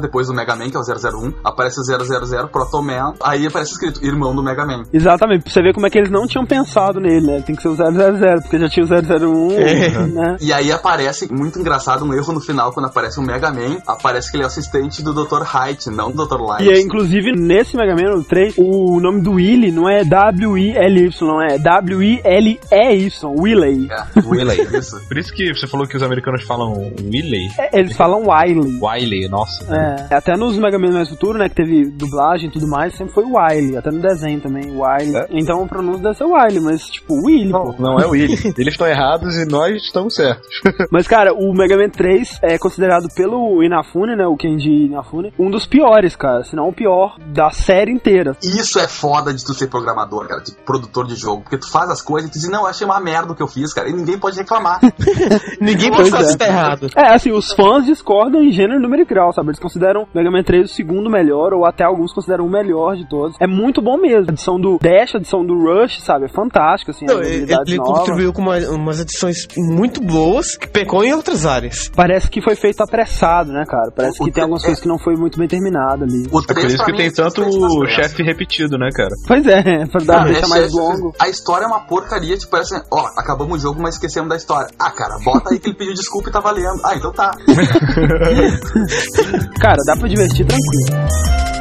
depois do Mega Man, que é o 001. Aparece o 000, Protoman. Aí aparece escrito irmão do Mega Man. Exatamente, pra você ver como é que eles não tinham pensado nele, né? Tem que ser o 000, porque já tinha o 001, É. né? E aí aparece, muito engraçado, um erro no final, quando aparece o Mega Man, aparece que ele é o assistente do Dr. Height, não do Dr. Light. E aí, inclusive, nesse Mega Man 3, o nome do Willy não é W-I-L-Y, não é W-I-L-E-Y, Willy. É, Willy, isso. Por isso que você falou que os americanos falam Willy. É, Eles falam Wiley. Wiley, nossa. É, até nos Mega Man mais futuro, né, que teve dublagem e tudo mais, sempre foi Wiley, até no desenho também, Wiley. É? Então o pronúncio deve ser Wiley, mas tipo, Willy, pô. Não, não é Willy. Eles estão errados e nós estamos certos. Mas, cara, o Mega Man 3 é considerado pelo Inafune, né, o Kenji Inafune, um dos piores, cara, se não o pior da série inteira. Isso é foda de tu ser programador, cara, de produtor de jogo. Porque tu faz as coisas e tu diz, não, eu achei uma merda o que eu fiz, cara. E ninguém pode reclamar. Ninguém pode é. isso tá errado. É, assim, os fãs discordam em gênero, número e grau, sabe? Eles consideram Mega Man 3 o segundo melhor, ou até alguns consideram o melhor de todos. É muito bom mesmo. A edição do Dash, a edição do Rush, sabe? É fantástico, assim, Não, ele, novas. contribuiu com uma- umas edições muito boas, que pecou em outras áreas. Parece que foi feito apressado, né, cara? Parece O- que o- tem algumas é- coisas que não foi muito bem terminado ali. O É por 3 isso que mim, tem é tanto chefe repetido, né, cara? Pois é, pra dar, Ah, deixar é mais longo. A história é uma porcaria, tipo, parece assim, ó, acabamos o jogo, mas esquecemos da história. Ah, cara, bota aí que ele pediu desculpa e tá valendo. Ah, então tá. Cara, dá pra divertir tranquilo.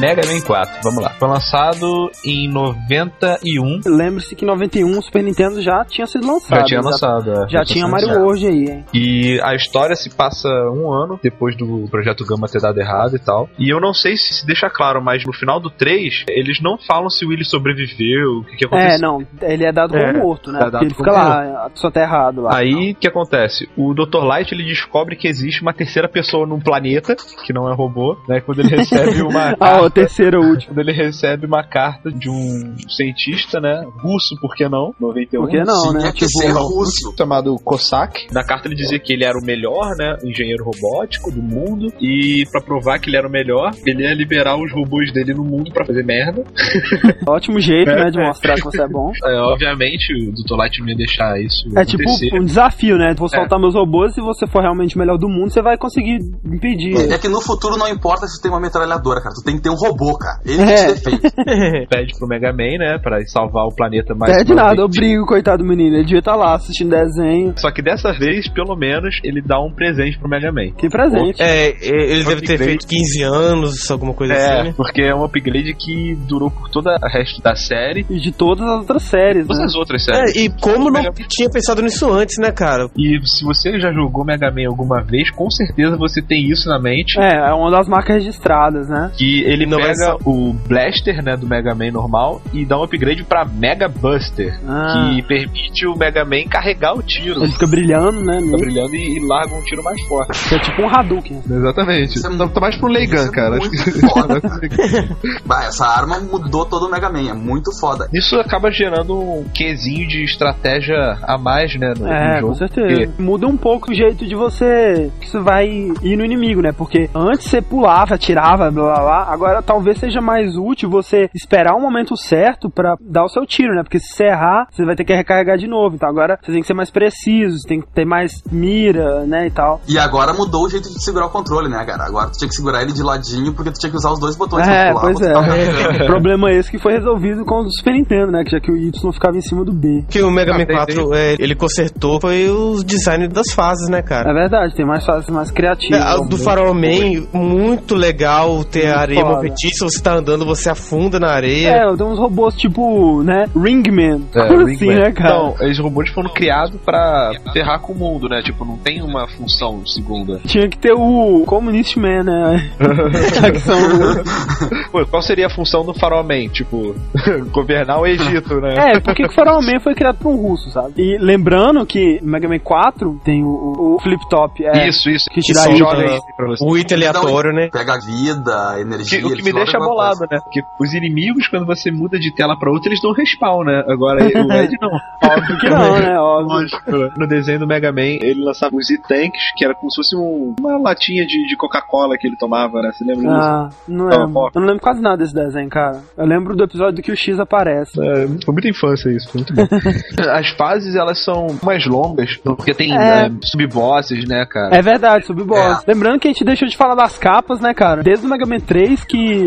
Mega Man 4, vamos lá. Foi lançado em 91. Lembre-se que em 91 o Super Nintendo já tinha sido lançado. Já tinha lançado, é. Já, tinha Mario. World aí, hein? E a história se passa um ano depois do projeto Gama ter dado errado e tal. E eu não sei se se deixa claro, mas no final do 3, eles não falam se o Willy sobreviveu, o que, que aconteceu. É, não, ele é dado como É, morto, né? é ele como fica lá, a pessoa tá errado lá. Aí o que acontece? O Dr. Light ele descobre que existe uma terceira pessoa num planeta, que não é robô, né? Quando ele recebe uma Ah, o carta, terceiro último. quando ele recebe uma carta de um cientista, né? Russo, por que não? 91. Por que não, Tinha né? que Tipo, ser russo. chamado Cossack. Na carta ele dizia que ele era o melhor, né, engenheiro robótico do mundo e pra provar que ele era o melhor, ele ia liberar os robôs dele no mundo pra fazer merda. ótimo jeito, É, né, de é. mostrar que você é bom. É, obviamente o Dr. Light não ia deixar isso É tipo um desafio, né? Vou soltar meus robôs, se você for realmente o melhor do mundo, você vai conseguir impedir. É que no futuro não importa se tem uma metralhadora, cara. Tu tem que ter um robô, cara. Ele É. que te defende. Pede pro Mega Man, né, pra salvar o planeta mais Pede nada, eu brigo, coitado do menino. Ele devia estar lá assistindo desenho. Só que dessa vez, pelo menos, ele dá um presente pro Mega Man. Que presente. É, é, ele deve ter feito 15 anos, alguma coisa assim, É, porque é um upgrade que durou por toda a resto da série. E de todas as outras séries, Todas né? as outras É, séries. e como não Mega- tinha pensado nisso antes, né, cara? E se você já jogou Mega Man alguma vez, com certeza você tem isso na mente. É, é uma das marcas registradas, né? Que ele Não pega o Blaster, né, do Mega Man normal e dá um upgrade pra Mega Buster, Ah. que permite o Mega Man carregar o tiro. Ele fica brilhando, né? Fica brilhando e, e larga um tiro mais forte. É tipo um Hadouken. Exatamente. Isso é Tá, tá mais pro Isso Leigan, é cara. muito Acho que- foda, Bah, essa arma mudou todo o Mega Man, é muito foda. Isso acaba gerando um quesinho de estratégia a mais, né, no, no É, jogo. com certeza. Muda um pouco o jeito de você que você vai ir no inimigo, né? Porque antes você pulava, atirava, blá blá blá. Agora talvez seja mais útil você esperar o momento certo pra dar o seu tiro, né? Porque se você errar, você vai ter que recarregar de novo. Então agora você tem que ser mais preciso, você tem que ter mais mira, né? E tal. E agora mudou o jeito de segurar o controle, né, cara? Agora tu tinha que segurar ele de ladinho porque tu tinha que usar os dois botões É, pra pular, pois é. carregando. Problema esse que foi resolvido com o Super Nintendo, né? Que já que o Y ficava em cima do B. que o Mega Ah, Man tem- 4 é, ele consertou foi o design das fases, né, É cara? verdade, tem mais fases mais criativas. É, a do Farol Man, muito legal ter Muito a areia foda. Movediça, você tá andando, você afunda na areia. É, tem uns robôs tipo, né? Ringman. É, Por Ringman. assim, né, cara? Então, esses robôs foram criados pra ferrar com o mundo, né? Tipo, não tem uma função segunda. Tinha que ter o Communist Man, né? Pô, qual seria a função do Farol Man? Tipo, governar o Egito, né? É, porque que o Farol Man foi criado por um russo, sabe? E lembrando que Mega Man 4 tem o, o, o flip top. É, Isso, isso. Que Que item. joga aí pra você. O item aleatório, né? Pega a vida, a energia. Que- o que me deixa bolado, né? Porque os inimigos, quando você muda de tela pra outra, eles dão respawn, né? Agora o Ed não. Óbvio que não, né? Óbvio. Lógico. né? No desenho do Mega Man, ele lançava os E-Tanks, que era como se fosse um- uma latinha de, de Coca-Cola que ele tomava, né? Você lembra disso? Ah, não Não, lembro. ó. Eu não lembro quase nada desse desenho, cara. Eu lembro do episódio que o X aparece. É, foi muita infância isso, foi muito bom. As fases, elas são mais longas, porque tem É. é, sub-bosses, né, cara? É verdade, subboss. É. Lembrando que a gente deixou de falar das capas, né, cara? Desde o Mega Man 3,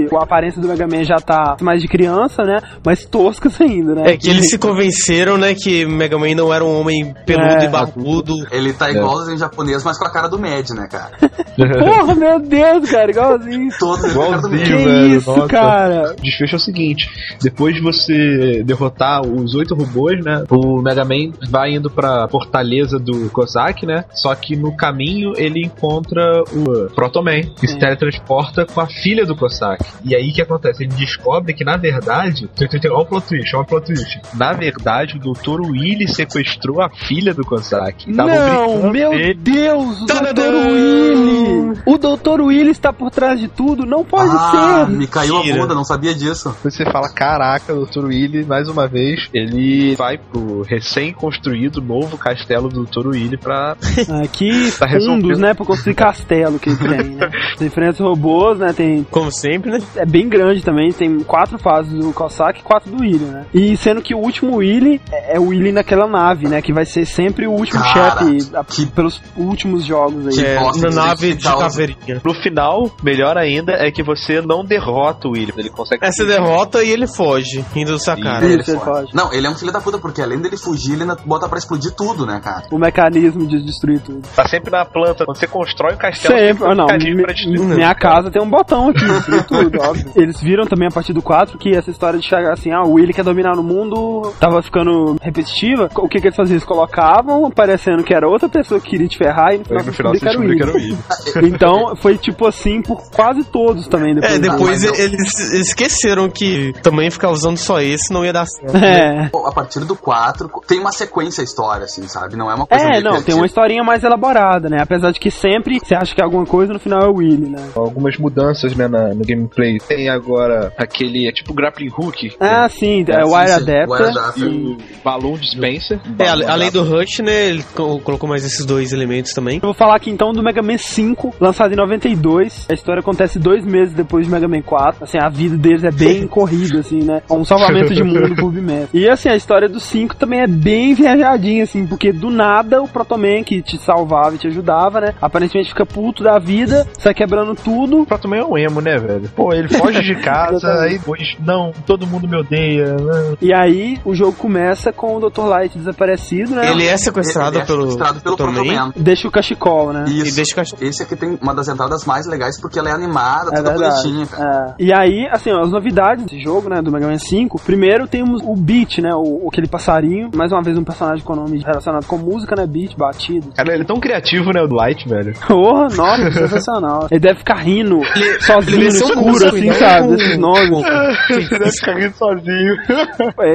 que a aparência do Mega Man já tá mais de criança, né? Mas toscas ainda, né? É que eles se convenceram, né, que Mega Man não era um homem peludo É. e barbudo. Ele tá igual em japonês, mas com a cara do Mad, né, cara? Porra, meu Deus, cara, igualzinho. Todo. Igualzinho. Que velho, isso, nossa. cara? O desfecho é o seguinte: depois de você derrotar os oito robôs, né? O Mega Man vai indo pra fortaleza do Kozak, né? Só que no caminho ele encontra o Proto Man, que se teletransporta com a filha do Kozak. E aí o que acontece? Ele descobre que na verdade. Olha o plot twist, olha o plot twist. Na verdade, o Dr. Willy sequestrou a filha do Kozak. e tava Não, meu ele. Deus, o Tadadã! Dr. Willy! O Dr. Willy está por trás de tudo? Não pode Ah, ser! me caiu a Mentira. bunda, não sabia disso. Você fala, caraca, o Dr. Willy, mais uma vez, ele vai pro recém-construído novo castelo do Dr. Willy pra. Ah, que Tá fundos, né, pra construir castelo que ele tem, né? Tem diferentes robôs, né, tem... Como sempre, né? É bem grande também, tem quatro fases do Cossack e quatro do Willy, né? E sendo que o último Willy é é o Willy naquela nave, né, que vai ser sempre o último Cara, chefe a- que- pelos últimos jogos aí. Que É, na nave de caveirinha. No final, melhor ainda, é que você não derrota o Willy. Ele consegue. Essa derrota e ele foge, indo cara. Isso, Ele ele foge. pode. Não, ele é um filho da puta, porque além dele fugir, ele ainda bota pra explodir tudo, né, cara? O mecanismo de destruir tudo. Tá sempre na planta. Quando você constrói um castelo, Sempre, tem ah, não, um mi- pra destruir. minha casa tem um botão aqui, tudo, óbvio. Eles viram também a partir do 4 que essa história de chegar assim, ah, o Willy quer dominar no mundo, tava ficando repetitiva. O que que eles faziam? Eles colocavam, parecendo que era outra pessoa que queria te ferrar e no final, no final você descobriu que era o Willy. Então foi tipo assim por quase todos também depois. É, depois eles, esqueceram que também ficar usando só esse não ia dar certo. É. A partir do 4, tem uma sequência a história, assim, sabe? Não é uma coisa É, meio não, tem uma historinha mais elaborada, né? Apesar de que sempre você acha que é alguma coisa, no final é o Willy, né? Algumas mudanças né, na- no gameplay. Tem agora aquele. É tipo grappling hook. Ah, sim, é É, o Wire Adapter. Wire. E o Balloon Dispenser. É, ale- além do Rush, né, ele co- colocou mais esses dois elementos também. Eu vou falar aqui então do Mega Man 5, lançado em 92. A história acontece dois meses depois de Mega Man 4. Assim, a vida deles é bem corrida, assim, né? É um salvamento de mundo por bimestre. E assim, a história do 5 também é bem viajadinha, assim, porque do nada o Protoman que te salvava e te ajudava, né? Aparentemente fica puto da vida, sai quebrando tudo. O Proto Man é um emo, né, velho? Velho. Pô, ele foge de casa, aí depois, não, todo mundo me odeia. né? E aí o jogo começa com o Dr. Light desaparecido, né? Ele é sequestrado Ele é pelo, sequestrado pelo Dr. May Protoman. Deixa o cachecol, né? Isso. e deixa o cachorro. Esse aqui tem uma das entradas mais legais porque ela é animada, É toda verdade. bonitinha, cara. É. E aí, assim, ó, as novidades desse jogo, né, do Mega Man 5. Primeiro temos o Beat, né, o, aquele passarinho. Mais uma vez um personagem com nome relacionado com música, né, Beat, batido. Cara, ele é tão criativo, né, o Light, velho. Porra, nossa, sensacional. Ele deve ficar rindo sozinho ele no é um escuro, músico, assim, né? sabe, Com- desses nomes. ele deve ficar rindo sozinho.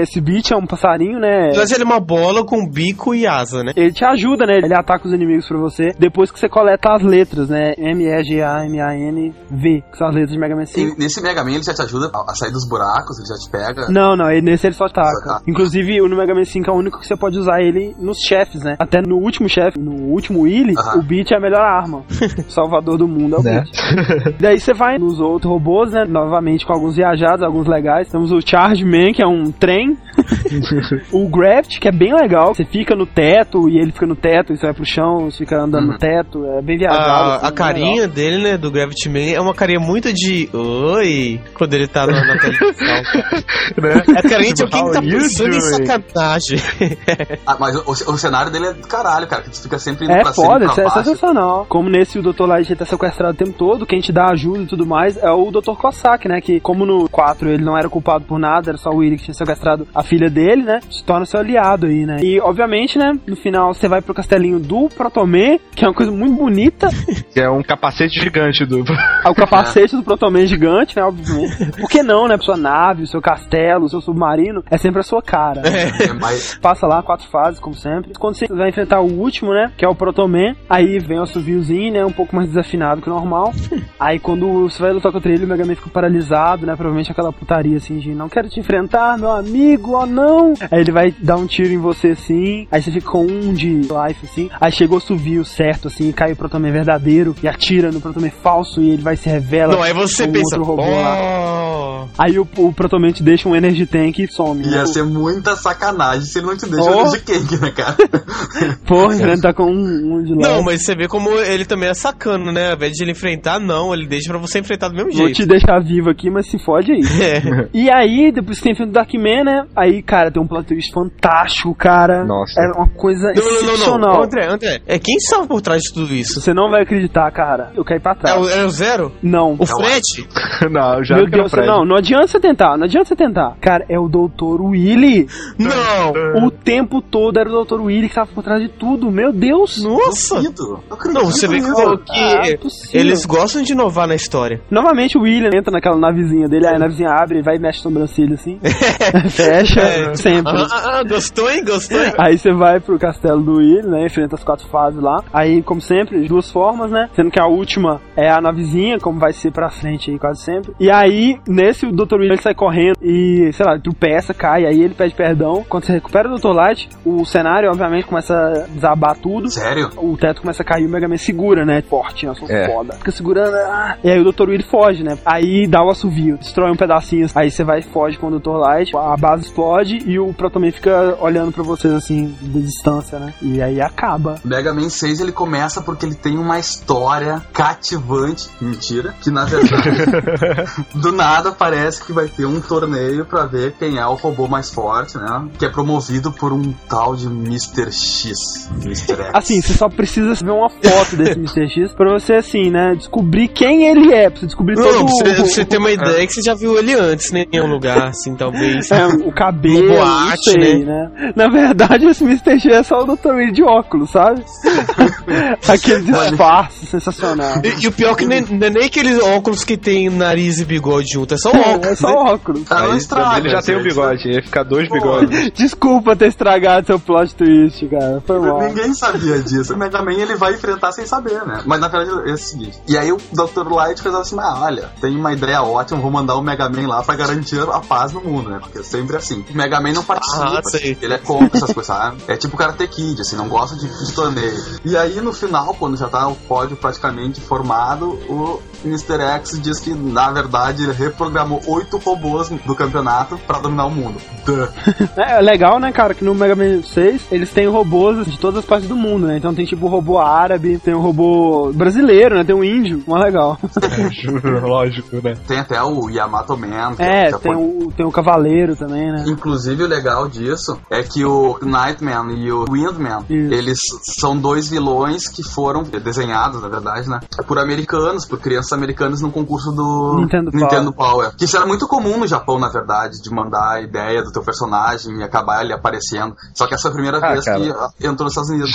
Esse Beat é um passarinho, né, Mas ele é uma bola com bico e asa, né? ele te ajuda, né? Ele ataca os inimigos pra você depois que você coleta as letras, né? M, E, G, A, M, A, N, V, que são as letras de Mega Man 5. E nesse Mega Man ele já te ajuda a sair dos buracos, ele já te pega. Não, não, ele- nesse ele só ataca. Só- Inclusive, o no Mega Man 5 é o único que você pode usar ele nos chefes, né? Até no último chefe, no último Willy, Aham. o Beat é a melhor arma. Salvador do mundo é o Né? Beat. Daí você vai nos outros robôs, né? Novamente com alguns viajados, alguns legais. Temos o Charge Man, que é um trem. o Gravity, que é bem legal. Você fica no teto e ele fica no teto, e você vai pro chão, você fica andando no teto. É bem viajado. A, assim, a carinha dele, né, do Gravity Man, é uma carinha muito de oi, quando ele tá na, na televisão. né? É carinha de alguém que tá pensando em sacanagem. Ah, mas o, o cenário dele é do caralho, cara, que tu fica sempre indo É pra cima foda, e isso pra é sensacional. Como nesse o Dr. Light tá sequestrado o tempo todo, quem te dá ajuda e tudo mais é o Dr. Cossack, né? Que como no 4 ele não era culpado por nada, era só o Willy que tinha sequestrado a filha dele, né? Se torna seu aliado aí, né? E obviamente, né? No final você vai pro castelinho do Protomé, que é uma coisa muito bonita. Que é um capacete gigante do. É o capacete do Protomé gigante, né? Obviamente. Por que não, né? Sua nave, o seu castelo, o seu submarino, é sempre a sua cara. né? É, mas passa lá quatro fases, como sempre. Quando você vai enfrentar o último, né? Que é o Protoman, aí vem o assoviozinho, né? Um pouco mais desafinado que o normal. aí quando você vai lutar contra ele, o Mega Man fica paralisado, né? Provavelmente aquela putaria assim de não quero te enfrentar, meu amigo, ó não! Aí ele vai dar um tiro em você assim, aí você fica com um de life assim. Aí chega o assovio certo assim, cai o Protoman verdadeiro e atira no Protoman falso e ele vai se revela. Não, aí você pensa, outro robô lá. oh, Aí o, o Protoman te deixa um Energy Tank e some. né? ia ser muita sacanagem se ele não te deixa Oh. oh. de cake, né, cara? Porra, enfrentar com um, um de lá. Não, mas você vê como ele também é sacano, né? Ao invés de ele enfrentar, não, ele deixa pra você enfrentar do mesmo Vou jeito. te deixar vivo aqui, mas se fode aí. É. E aí, depois que tem filme do Darkman, né? Aí, cara, tem um plot twist fantástico, cara. Nossa. É uma coisa Não, não, não, excepcional. não. André, André, é quem estava por trás de tudo isso? Você não vai acreditar, cara. Eu caí pra É trás. o, é o Zero? Não. O Fred? não, já Meu que era Deus, Fred. não, não adianta você tentar, não adianta você tentar. Cara, é o Dr. Willy. Não! O tempo todo era o Dr. Willy que tava por trás de tudo. Meu Deus. Nossa! Acredito Não, você vê que, nisso. que Ah, é possível. eles gostam de inovar na história. Novamente o William entra naquela navezinha dele, aí a navezinha abre e vai e mexe a sobrancelha assim. Fecha, É. sempre. Ah, ah, ah, gostou, hein? Gostou, hein? Aí você vai pro castelo do Will, né? Enfrenta as quatro fases lá. Aí, como sempre, duas formas, né? Sendo que a última é a navezinha, como vai ser pra frente aí quase sempre. E aí, nesse, o Dr. Will ele sai correndo e, sei lá, tropeça, cai, aí ele pede perdão. Quando você recupera o Dr. Light, o cenário, obviamente, começa a desabar tudo. Sério? O teto começa a cair, o Mega Man segura, né? Forte, né? Eu sou É. foda. Fica segurando, ah. E aí o Dr. Will foge, né? Aí dá o assovio, destrói um pedacinho. Aí você vai e foge com o Dr. Light, a base explode e o Protoman fica olhando pra vocês assim, de distância, né? E aí acaba. Mega Man 6 ele começa porque ele tem uma história cativante, mentira, que na verdade do nada parece que vai ter um torneio pra ver quem é o robô mais forte, né? Que é promovido por um tal de Mr. X, Mr. X. Assim, você só precisa ver uma foto desse Mr. X pra você, assim, né? Descobrir quem ele é, pra você descobrir Não, você, pra o, você ter uma ideia que você já viu ele antes, né? Em um lugar, assim, talvez. É, o cabelo, No boate, sei, né? Na verdade, esse Mr. X é só o Dr. Will de óculos, sabe? Aquele disfarce sensacional. E, e o pior é que nem, não é nem aqueles óculos que tem nariz e bigode junto, é só É, óculos. é só né? óculos. Ah, não Aí, estraga, ele já tem o gente. bigode, ia ficar dois Pô. bigodes. Desculpa ter estragado seu plot twist, cara. Foi mal. Ninguém sabia disso. O Mega Man ele vai enfrentar sem saber, né? Mas na verdade é o seguinte. E aí o Dr. Light fez assim: ah, olha, tem uma ideia ótima, vou mandar o Mega Man lá pra garantir a paz no mundo, né? Porque é sempre assim. o Mega Man não participa. Ah, sei. Ele é contra essas coisas, sabe? É tipo o Karate Kid, assim, não gosta de, de torneio. E aí, no final, quando já tá o pódio praticamente formado, o Mr. X diz que, na verdade, ele reprogramou oito robôs do campeonato pra dominar o mundo. Duh. É legal, né, cara, que no Mega Man 6 eles têm robôs de todas as partes do mundo, né? Então tem tipo o robô árabe, tem o robô brasileiro, né? Tem o índio, mó legal. Lógico, né? Tem até o Yamato Man. É, tem o, tem o cavaleiro também, né? Inclusive, o legal disso é que o Nightman e o Windman, Isso. eles são dois vilões que foram desenhados, na verdade, né? Por americanos, por crianças americanas num concurso do Nintendo Power. Que isso era muito comum no Japão, na verdade, de mandar a ideia do teu personagem e acabar ele aparecendo. Só que essa é a primeira Ah, vez cara. que entrou nos Estados Unidos.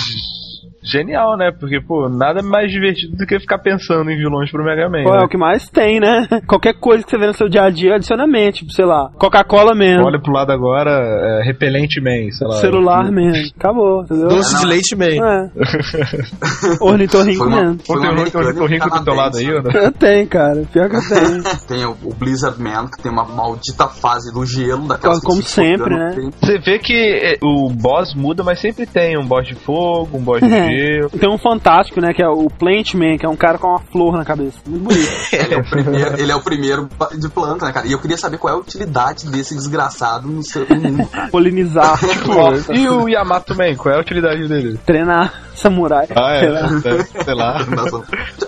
Genial, né? Porque, pô, nada mais divertido do que ficar pensando em vilões pro Mega Man. Pô, é né? o que mais tem, né? Qualquer coisa que você vê no seu dia a dia, adiciona mente, tipo, sei lá, Coca-Cola mesmo, Olha pro lado agora, é, repelente Man, sei lá. celular mesmo, acabou, entendeu? Doce de leite man. É. Ornitorrinco mesmo. um Tem um rico do teu lado aí, ou não? Eu tenho, cara. Pior que eu tenho. Tem o, o Blizzard Man, que tem uma maldita fase do gelo, daquelas que Como sempre, né? tempo. Você vê que é, o boss muda, mas sempre tem um boss de fogo, um boss de Tem um fantástico, né? Que é o Plant Man, que é um cara com uma flor na cabeça. Muito bonito. Ele é, o primeiro, ele é o primeiro de planta, né, cara? E eu queria saber qual é a utilidade desse desgraçado no seu mundo. Polinizar. Pô, e o Yamato Man, qual é a utilidade dele? Treinar samurai. Ah, Sei lá. é, sei lá.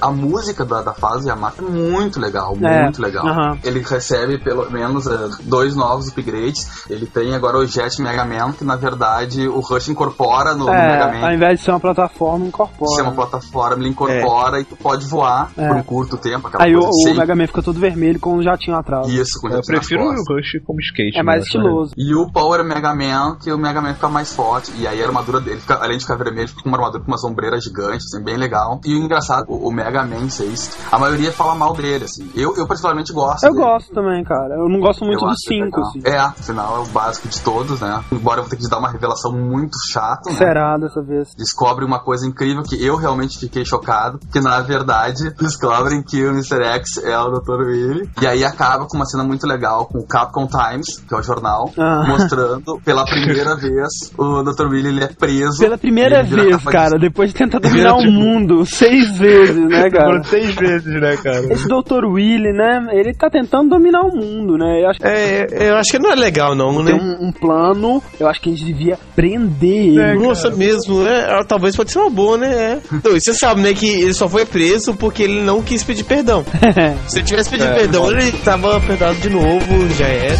A música da, da fase Yamato é muito legal, É, muito legal. aham. Ele recebe pelo menos eh, dois novos upgrades. Ele tem agora o Jet Mega Man, que na verdade o Rush incorpora no, no Mega É, Man. ao invés de ser uma plataforma, incorpora. Se é uma plataforma, ele incorpora e tu pode voar É. por um curto tempo. Aquela Aí o, coisa o sem- Mega Man fica todo vermelho com um jatinho atrás. Isso, com Eu jatinho nas prefiro o. Rush como skate. É mais né? estiloso. E o Power Mega Man, que o Mega Man fica mais forte. E aí a armadura dele, fica, além de ficar vermelho, fica com uma armadura com uma sombreira gigante, assim, bem legal. E o engraçado, o, o Mega Man 6, a maioria fala mal dele, assim. Eu, eu particularmente gosto Eu dele. gosto também, cara. Eu não gosto muito Eu do acho 5, legal. assim. É, afinal é o básico de todos, né? Embora eu vou ter que te dar uma revelação muito chata, né? Será dessa vez? Descobre uma coisa incrível que eu realmente fiquei chocado, que na verdade descobrem que o Mr. X é o Dr. Willy. E aí acaba com uma cena muito legal com o Capcom Times, que é o jornal, Ah. mostrando pela primeira vez o Dr. Willy ele é preso. Pela primeira vez, cara, de- depois de tentar dominar o mundo seis vezes, né, cara? Seis vezes, né, cara? Esse Dr. Willy, né, ele tá tentando dominar o mundo, né? Eu acho que É, eu acho que não é legal, não, tem né? um, um plano, eu acho que a gente devia prender ele. Nossa, mesmo, né? Ah, Talvez pode ser uma boa, né? É. Então, e você sabe, né, que ele só foi preso porque ele não quis pedir perdão. Se ele tivesse pedido É, perdão, ele tava perdoado de novo, já era.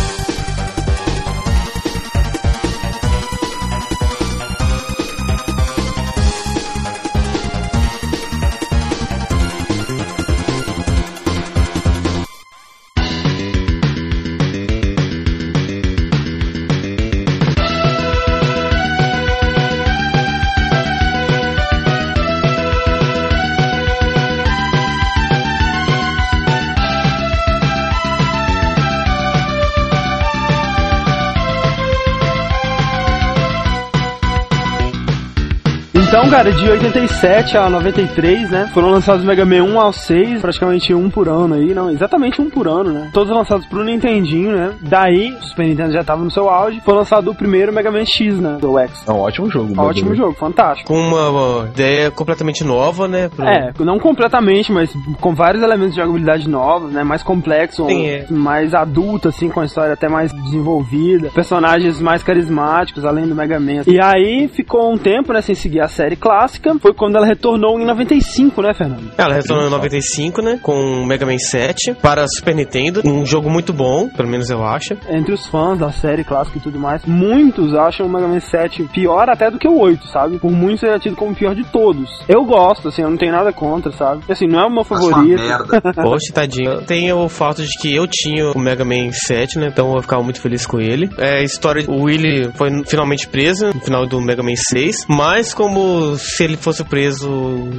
Então, cara, de 87 a 93, né? Foram lançados Mega Man 1 ao 6, praticamente um por ano aí, não, exatamente um por ano, né? Todos lançados pro Nintendinho, né? Daí, o Super Nintendo já tava no seu auge, foi lançado o primeiro Mega Man X, né? Do X. É um ótimo jogo. Ótimo jogo, fantástico. Com uma, uma ideia completamente nova, né? pro- É, não completamente, mas com vários elementos de jogabilidade novos, né? Mais complexo, Sim, é. mais adulto, assim, com a história até mais desenvolvida, personagens mais carismáticos, além do Mega Man. E aí ficou um tempo, né, sem seguir a série clássica. Foi quando ela retornou em 95, né, Fernando? Ela retornou em 95, né? Com o Mega Man 7 para Super Nintendo. Um jogo muito bom, pelo menos eu acho. Entre os fãs da série clássica e tudo mais, muitos acham o Mega Man 7 pior até do que o 8, sabe? Por muitos ele é tido como o pior de todos. Eu gosto, assim, eu não tenho nada contra, sabe? Assim, não é o meu Acho uma favorito. merda. Poxa, tadinho. Tem o fato de que eu tinha o Mega Man 7, né? Então eu ficava muito feliz com ele. É, a história, o Willy foi finalmente preso no final do Mega Man 6. Mas como se ele fosse preso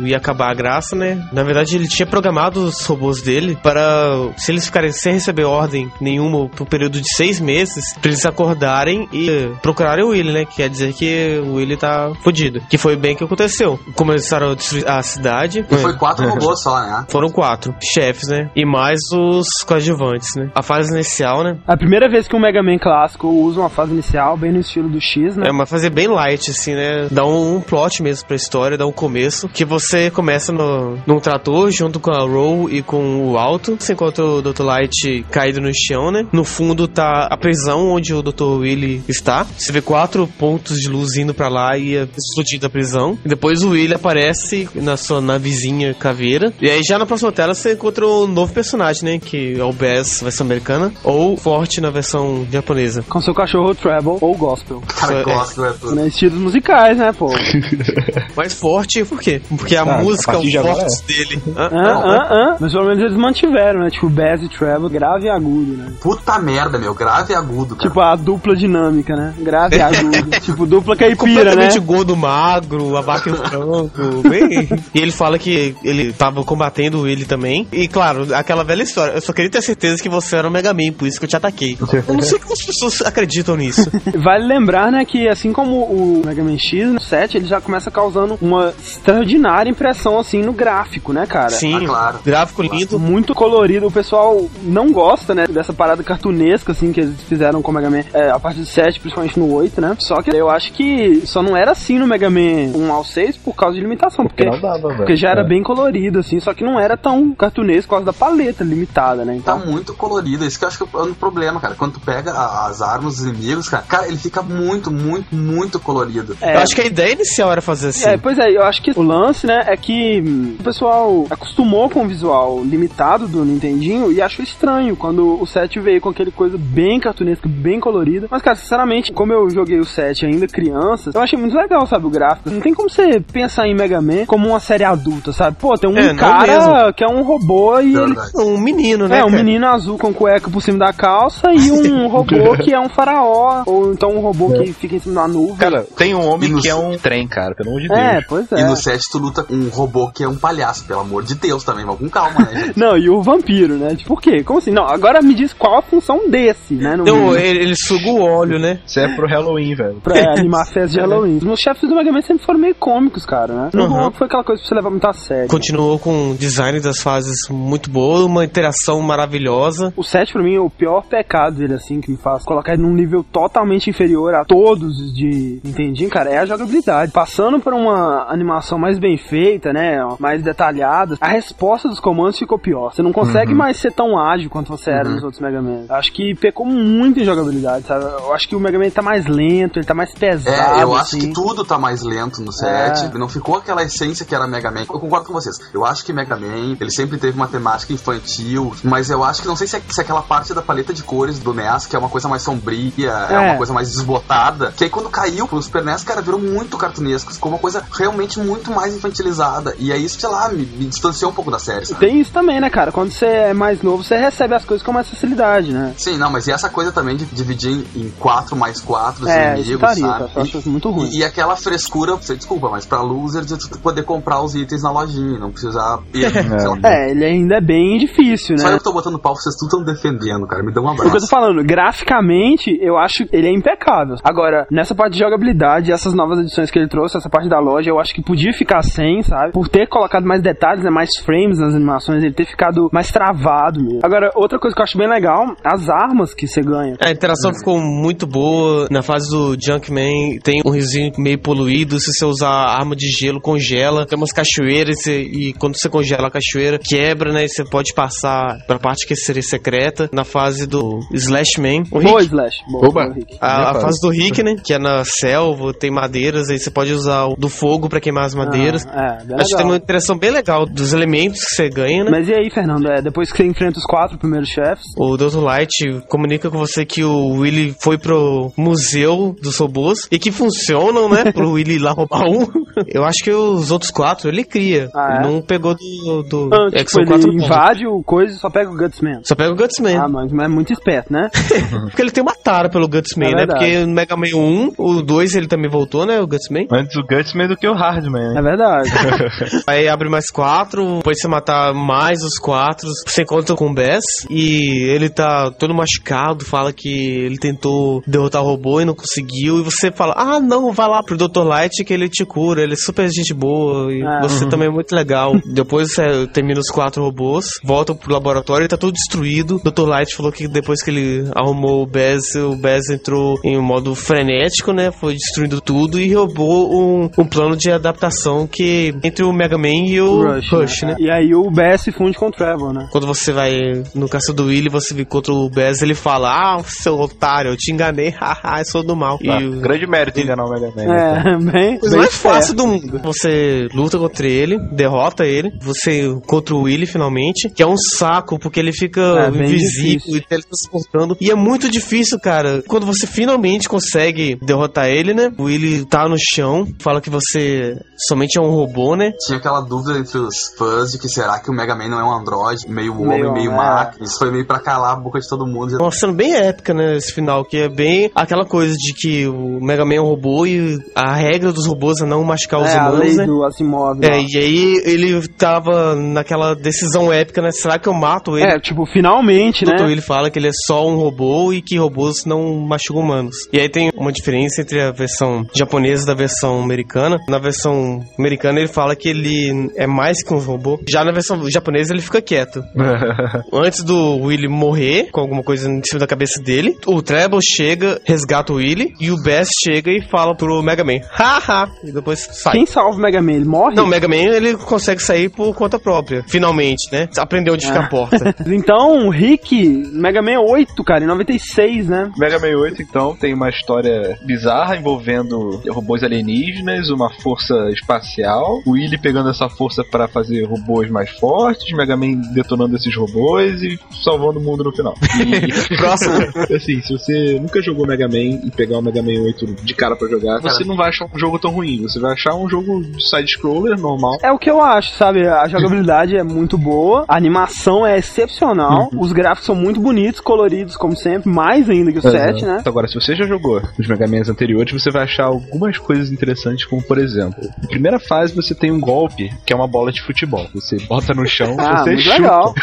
ia acabar a graça, né? Na verdade, ele tinha programado os robôs dele para, se eles ficarem sem receber ordem nenhuma por um período de seis meses, pra eles acordarem e procurarem o Willy, né? Quer dizer que o Willy tá fudido. Que foi bem que aconteceu. Começaram a destruir a cidade. E foi quatro robôs só, né? Foram quatro chefes, né? E mais os coadjuvantes, né? A fase inicial, né? A primeira vez que um Mega Man clássico usa uma fase inicial, bem no estilo do X, né? É uma fase bem light, assim, né? Dá um, um plot mesmo pra história, dá um começo. Que você começa no, num trator junto com a Roll e com o Alto. Você encontra o Dr. Light caído no chão, né? No fundo tá a prisão onde o Dr. Willy está. Você vê quatro pontos de luz indo pra lá e explodindo a prisão. E depois o Willy aparece na sua navezinha caveira. E aí já na próxima tela você encontra um novo personagem, né? Que é o Bass, versão americana. Ou Forte na versão japonesa. Com seu cachorro Treble ou Gospel. Cara, É. gosto, é tudo. Né? Estilos musicais, né, pô? Mais forte por quê? Porque a Ah, a música, partir o de agora forte dele. Hã? Hã, hã, hã. Mas pelo menos eles mantiveram, né? Tipo, Bass e Treble, grave e agudo, né? Puta merda, meu. Grave e agudo, cara. Tipo, a dupla dinâmica, né? Grave e agudo. tipo, dupla caipira, né? completamente gordo, magro, a vaca e o frango, bem... E ele fala que ele tava combatendo ele também. E claro, aquela velha história, eu só queria ter certeza que você era o Mega Man, por isso que eu te ataquei. Eu não sei como as pessoas acreditam nisso. Vale lembrar, né, que assim como o Mega Man X, no 7, ele já começa causando uma extraordinária impressão, assim, no gráfico, né, cara? Sim, Ah, claro. gráfico lindo. Muito colorido, o pessoal não gosta, né, dessa parada cartunesca, assim, que eles fizeram com o Mega Man é, a partir do 7, principalmente no 8, né? Só que eu acho que só não era assim no Mega Man 1 ao 6 por causa de limitação, porque, Porque não dava, velho. porque já era É. bem colorido, assim, só que não era tão cartunesco por causa da paleta limitada, né? Tá Então, muito colorido, isso que eu acho que é o problema, cara. Quando tu pega as armas dos inimigos, cara, cara, ele fica muito, muito, muito colorido. é, Eu acho que a ideia inicial era fazer assim. É, pois é, eu acho que o lance, né, é que o pessoal acostumou com o visual limitado do Nintendinho e achou estranho quando o 7 veio com aquele coisa bem cartunesca, bem colorida. Mas, cara, sinceramente, como eu joguei o 7 ainda criança, eu achei muito legal, sabe, o gráfico. Não tem como você pensar em Mega Man como uma série adulta, sabe? Pô, tem um É, cara que é um robô e ele. Um menino, né? é, um cara? menino azul com cueca por cima da calça e um robô que é um faraó, ou então um robô que fica em cima da nuvem. Cara, tem um homem que é um trem, cara, pelo amor de Deus. é, pois é. E no 7 tu luta com um robô que é um palhaço, pelo amor de Deus também, mas com calma, né, gente? Não, e o vampiro, né? Tipo, por quê? Como assim? Não, agora me diz qual a função desse, né? No Então, ele, ele suga o óleo, né? Isso é pro Halloween, velho. Pra animar a festa de Halloween. Os meus chefes do Mega Man sempre foram meio cômicos, cara, né? Não Uhum. foi aquela coisa pra você levar muito a sério. Continuou com o design das fases muito boa, uma interação maravilhosa. O 7 pra mim é o pior pecado dele, assim, que me faz colocar ele num nível totalmente inferior a todos os de Nintendinho, cara, é a jogabilidade. Passando por uma animação mais bem feita, né, mais detalhada, a resposta dos comandos ficou pior. Você não consegue mais ser tão ágil quanto você era nos outros Mega Man. Acho que pecou muito em jogabilidade, sabe? Eu acho que o Mega Man tá mais lento, ele tá mais pesado, É, eu acho assim. que tudo tá mais lento no 7. Não ficou aquela essência que era Mega Man. Eu concordo com vocês. Eu acho que Mega Man, ele sempre teve uma temática infantil, mas eu acho que não sei se, é, se é aquela parte da paleta de cores do NES, que é uma coisa mais sombria, é, É. uma coisa mais desbotada, que aí quando caiu pro Super NES, cara, virou muito cartunesco, ficou uma coisa realmente muito mais infantilizada. E aí isso, sei lá, me, me distanciou um pouco da série. sabe? Tem isso também, né, cara? Quando você é mais novo, você recebe as coisas com mais facilidade, né? Sim, não, mas e essa coisa também de dividir em 4 mais 4 os É, inimigos, faria, sabe? eu acho isso muito ruim. E, e aquela frescura, você desculpa, mas pra loser de poder comprar os itens na lojinha, não precisar ir, sei lá. É, ele ainda é bem difícil, Só né? eu que tô botando pau, vocês tudo estão defendendo, cara. Me dá um O que eu tô abraço. falando, graficamente, eu acho que ele é impecável. Agora, nessa parte de jogabilidade, essas novas edições que ele trouxe, essa parte da loja, eu acho que podia ficar sem, sabe? Por ter colocado mais detalhes, né? mais frames nas animações, ele ter ficado mais travado mesmo. Agora, outra coisa que eu acho bem legal, as armas que você ganha. A interação ficou muito boa. Na fase do Junkman tem um risinho meio poluído. Se você usar arma de gelo, congela. Tem umas cachoeiras e, e quando você congela a cachoeira, quebra, né? E você pode passar pra parte que seria secreta. Na fase do Slash Man. O Boa, Rick, Slash. Boa, Oba. boa, Rick. a, a fase do Rick, né? Que é na selva, tem madeiras. Aí você pode usar o do fogo pra queimar as madeiras. Ah, é, Acho que tem uma interação bem legal dos elementos que você ganha, né? Mas e aí, Fernando? É, depois que você enfrenta os quatro primeiros chefes, O Dr. Light comunica com você que o Willy foi pro museu dos robôs e que funcionam, né? Pro Willy ir lá roubar um. Eu acho que os outros quatro ele cria. Ah, é? Não pegou do. do ah, é que tipo, ele pontos. invade o coisa e só pega o Gutsman. Só pega o Gutsman. Ah, mas é muito esperto, né? Porque ele tem uma tara pelo Gutsman, É né? verdade. Porque no Mega Man 1, o 2 ele também voltou, né? O Gutsman. Antes o Gutsman do que o Hardman. É né? verdade. Aí abre mais quatro, depois você matar mais os quatro, você encontra com o Bass e ele tá todo machucado, fala que ele tentou derrotar o robô e não conseguiu, e você fala, ah não, vai lá pro Dr. Light que ele te cura, ele é super gente boa, e Ah. você também é muito legal. depois você termina os quatro robôs, volta pro laboratório e tá tudo destruído. Dr. Light falou que depois que ele arrumou o Bass, o Bass entrou em um modo frenético, né, foi destruindo tudo e roubou um, um plano de adaptação que entre o Mega Man e o Rush, né? E aí o Bass se funde com o Trevor, né? Quando você vai no caça do Willy, você encontra o Bez, ele fala: Ah, seu otário, eu te enganei, haha, eu sou do mal. Ah, e o- grande mérito enganar o Mega Man. né? É, bem. bem mais fácil. Do mundo. Você luta contra ele, derrota ele, você contra o Willy finalmente, que é um saco, porque ele fica É, invisível e teletransportando. E é muito difícil, cara. Quando você finalmente consegue derrotar ele, né? O Willy tá no chão, fala que você somente é um robô, né? Tinha aquela dúvida entre os fãs de que será que o Mega Man não é um androide, meio Meio, homem, meio é. máquina. Isso foi meio pra calar a boca de todo mundo. Uma cena bem épica, né? Esse final, que é bem aquela coisa de que o Mega Man é um robô e a regra dos robôs é não machucar os É, a lei né? do Asimov. É, lá. e aí ele tava naquela decisão épica, né? Será que eu mato ele? É, tipo, finalmente, né? Willy fala que ele é só um robô e que robôs não machucam humanos. E aí tem uma diferença entre a versão japonesa e da versão americana. Na versão americana ele fala que ele é mais que um robô. Já na versão japonesa ele fica quieto. Antes do Willy morrer, com alguma coisa em cima da cabeça dele, o Treble chega, resgata o Willy, e o Bass chega e fala pro Mega Man, haha, e depois sai. Quem salva o Mega Man? Ele morre? Não, o Mega Man ele consegue sair por conta própria, finalmente, né? Aprendeu onde fica a porta. Então, Rick, Mega Man 8, cara, em 96, né? Mega Man 8, então, tem uma história bizarra envolvendo robôs alienígenas, uma força espacial, o Willy pegando essa força para fazer robôs mais fortes, Mega Man detonando esses robôs e salvando o mundo no final. E, Próximo. assim, se você nunca jogou Mega Man e pegar o Mega Man 8 de cara pra jogar, você não vai achar um jogo tão ruim, você vai achar um jogo de side-scroller normal. É o que eu acho, sabe? A jogabilidade é muito boa, a animação é excepcional, os gráficos são muito bonitos, coloridos, como sempre, mais ainda que o 7, né? Agora, se você já jogou os Mega Mans anteriores, você vai achar algumas coisas interessantes, como por exemplo, na primeira fase você tem um golpe que é uma bola de futebol. Você bota no chão, Ah, você muito chuta. legal.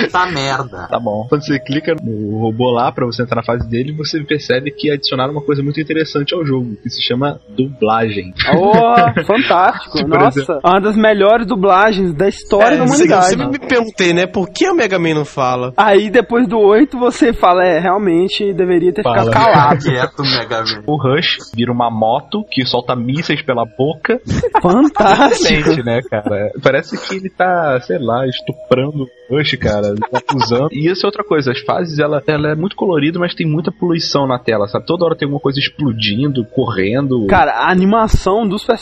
Puta merda. Tá bom. Quando você clica no robô lá pra você entrar na fase dele, você percebe que adicionaram uma coisa muito interessante ao jogo, que se chama dublagem. Oh, fantástico. Por Nossa, uma das melhores dublagens da história da É, humanidade. Eu sempre me perguntei, né? Por que o Mega Man não fala? Aí depois do 8 você fala, é, realmente deveria ter ficado Fala. calado. Quieto, Mega Man. O Rush vira uma moto que solta mísseis pela boca. Fantástico. Né, cara? Parece que ele tá, sei lá, estuprando o Rush, cara. Ele tá usando. E isso é outra coisa. As fases, ela, ela é muito colorida, mas tem muita poluição na tela, sabe? Toda hora tem alguma coisa explodindo, correndo. Cara, a animação dos personagens,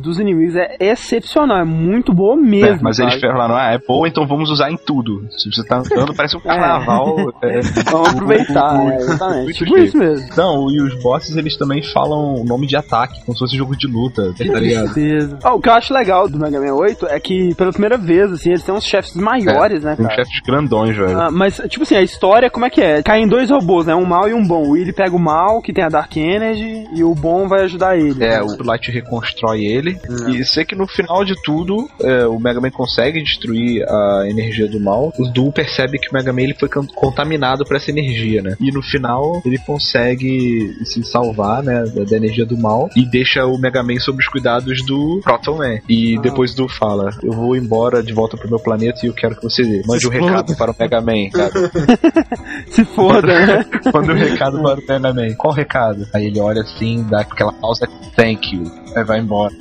dos inimigos é excepcional, é muito boa mesmo. É, mas sabe? eles falaram, ah, é boa, então vamos usar em tudo. Se você tá andando, parece um carnaval. é, Vamos aproveitar, é, exatamente. Muito Tipo isso mesmo. Não, e os bosses, eles também falam nome de ataque, como se fosse jogo de luta, tá ligado? Ah, o que eu acho legal do Mega Man 8 é que, pela primeira vez, assim, eles têm uns chefes maiores, né, Tem chefes grandões, velho. Ah, mas, tipo assim, a história, como é que é? Caem dois robôs, né? Um mal e um bom. O Willy pega o mal, que tem a Dark Energy, e o bom vai ajudar ele. É, o Light reconstrói ele. E sei que no final de tudo, é, o Mega Man consegue destruir a energia do mal. O Duo percebe que o Mega Man ele foi con- contaminado por essa energia, né? E no final ele consegue se salvar, né, da, da energia do mal e deixa o Mega Man sob os cuidados do Proton Man. E depois do fala: Eu vou embora de volta pro meu planeta e eu quero que você mande um recado para o Mega Man, cara. Se foda, né? Manda um recado para o Mega Man. Qual recado? Aí ele olha assim, dá aquela pausa, thank you. Aí vai embora.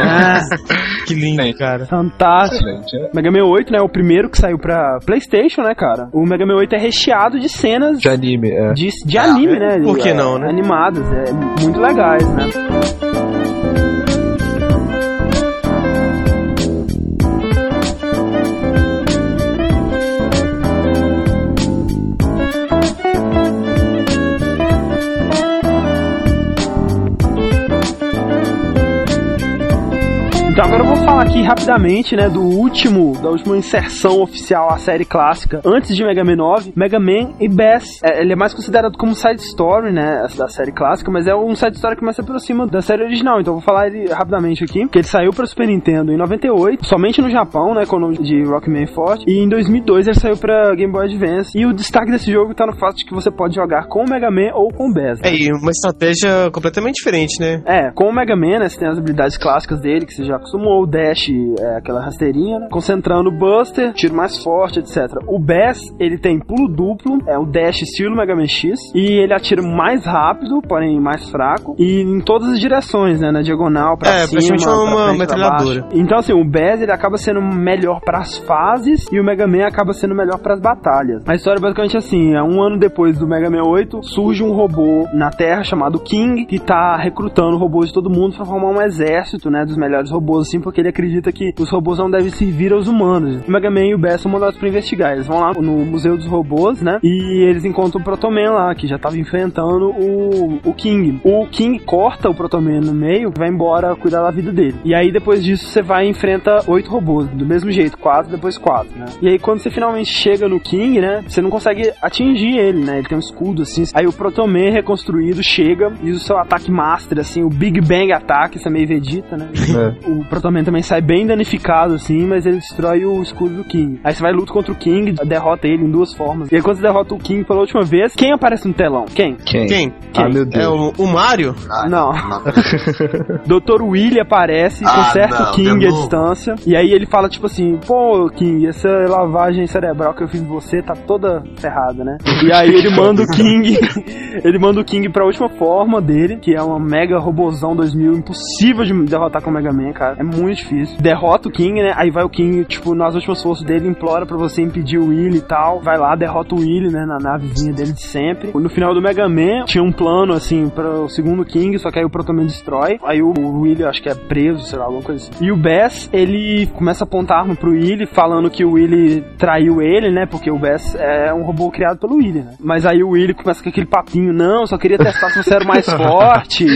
Ah, Que lindo, cara. fantástico. Excelente, é. Mega Man 8, né? É o primeiro que saiu pra PlayStation, né, cara? O Mega Man 8 é recheado de cenas De anime, é. de, de anime, né? Por que É, não, né? Animadas, é muito legais, né? Então agora eu vou falar aqui rapidamente, né, do último, da última inserção oficial à série clássica, antes de Mega Man 9, Mega Man e Bass. É, ele é mais considerado como side story, né, da série clássica, mas é um side story que mais se aproxima da série original, então eu vou falar ele rapidamente aqui, que ele saiu para Super Nintendo em 98, somente no Japão, né, com o nome de Rockman Forte, e em 2002 ele saiu para Game Boy Advance, e o destaque desse jogo tá no fato de que você pode jogar com o Mega Man ou com o Bass. É, e uma estratégia completamente diferente, né? É, com o Mega Man, né, você tem as habilidades clássicas dele, que você já acostumou, o dash, é, aquela rasteirinha, né, concentrando o Buster, tiro mais forte, etc. O Bass, ele tem pulo duplo, é o dash estilo Mega Man X, e ele atira mais rápido, porém mais fraco, e em todas as direções, né, na diagonal, pra É, cima, pra uma frente, pra metralhadora. Então, assim, o Bass, ele acaba sendo melhor pras fases, e o Mega Man acaba sendo melhor pras batalhas. A história é basicamente assim, é um ano depois do Mega Man 8, surge um robô na Terra chamado King, que tá recrutando robôs de todo mundo pra formar um exército, né, dos melhores robôs, assim, porque ele acredita que os robôs não devem servir aos humanos. O Mega Man e o Bass são mandados pra investigar. Eles vão lá no Museu dos Robôs, né, e eles encontram o Protoman lá, que já tava enfrentando o, o King. O King corta o Protoman no meio e vai embora cuidar da vida dele. E aí, depois disso, você vai e enfrenta oito robôs, do mesmo jeito, quatro, depois quatro, né. E aí, quando você finalmente chega no King, né, você não consegue atingir ele, né, ele tem um escudo, assim. Aí o Protoman reconstruído chega e o seu ataque master, assim, o Big Bang Attack, isso é meio Vegeta, né. O Protoman também sai bem danificado, assim, mas ele destrói o escudo do King. Aí você vai luta contra o King, derrota ele em duas formas. E aí quando você derrota o King pela última vez, quem aparece no telão? Quem? Quem? Quem? Ah, meu Deus. É o, o Mario? Ah, Não. Dr. Willy aparece, Ah, conserta não, o King à distância. E aí ele fala, tipo assim, pô, King, essa lavagem cerebral que eu fiz em você tá toda ferrada, né? E aí ele manda o King. ele manda o King pra última forma dele, que é uma mega robozão 2000, impossível de derrotar com o Mega Man, cara. É muito difícil. Derrota o King, né? Aí vai o King, tipo, nas últimas forças dele, implora pra você impedir o Willy e tal. Vai lá, derrota o Willy, né? Na navezinha dele de sempre. No final do Mega Man, tinha um plano, assim, para o segundo King, só que aí o Protoman destrói. Aí o Willy, eu acho que é preso, sei lá, alguma coisa assim. E o Bass, ele começa a apontar arma pro Willy, falando que o Willy traiu ele, né? Porque o Bass é um robô criado pelo Willy, né? Mas aí o Willy começa com aquele papinho, não, só queria testar se você era mais forte.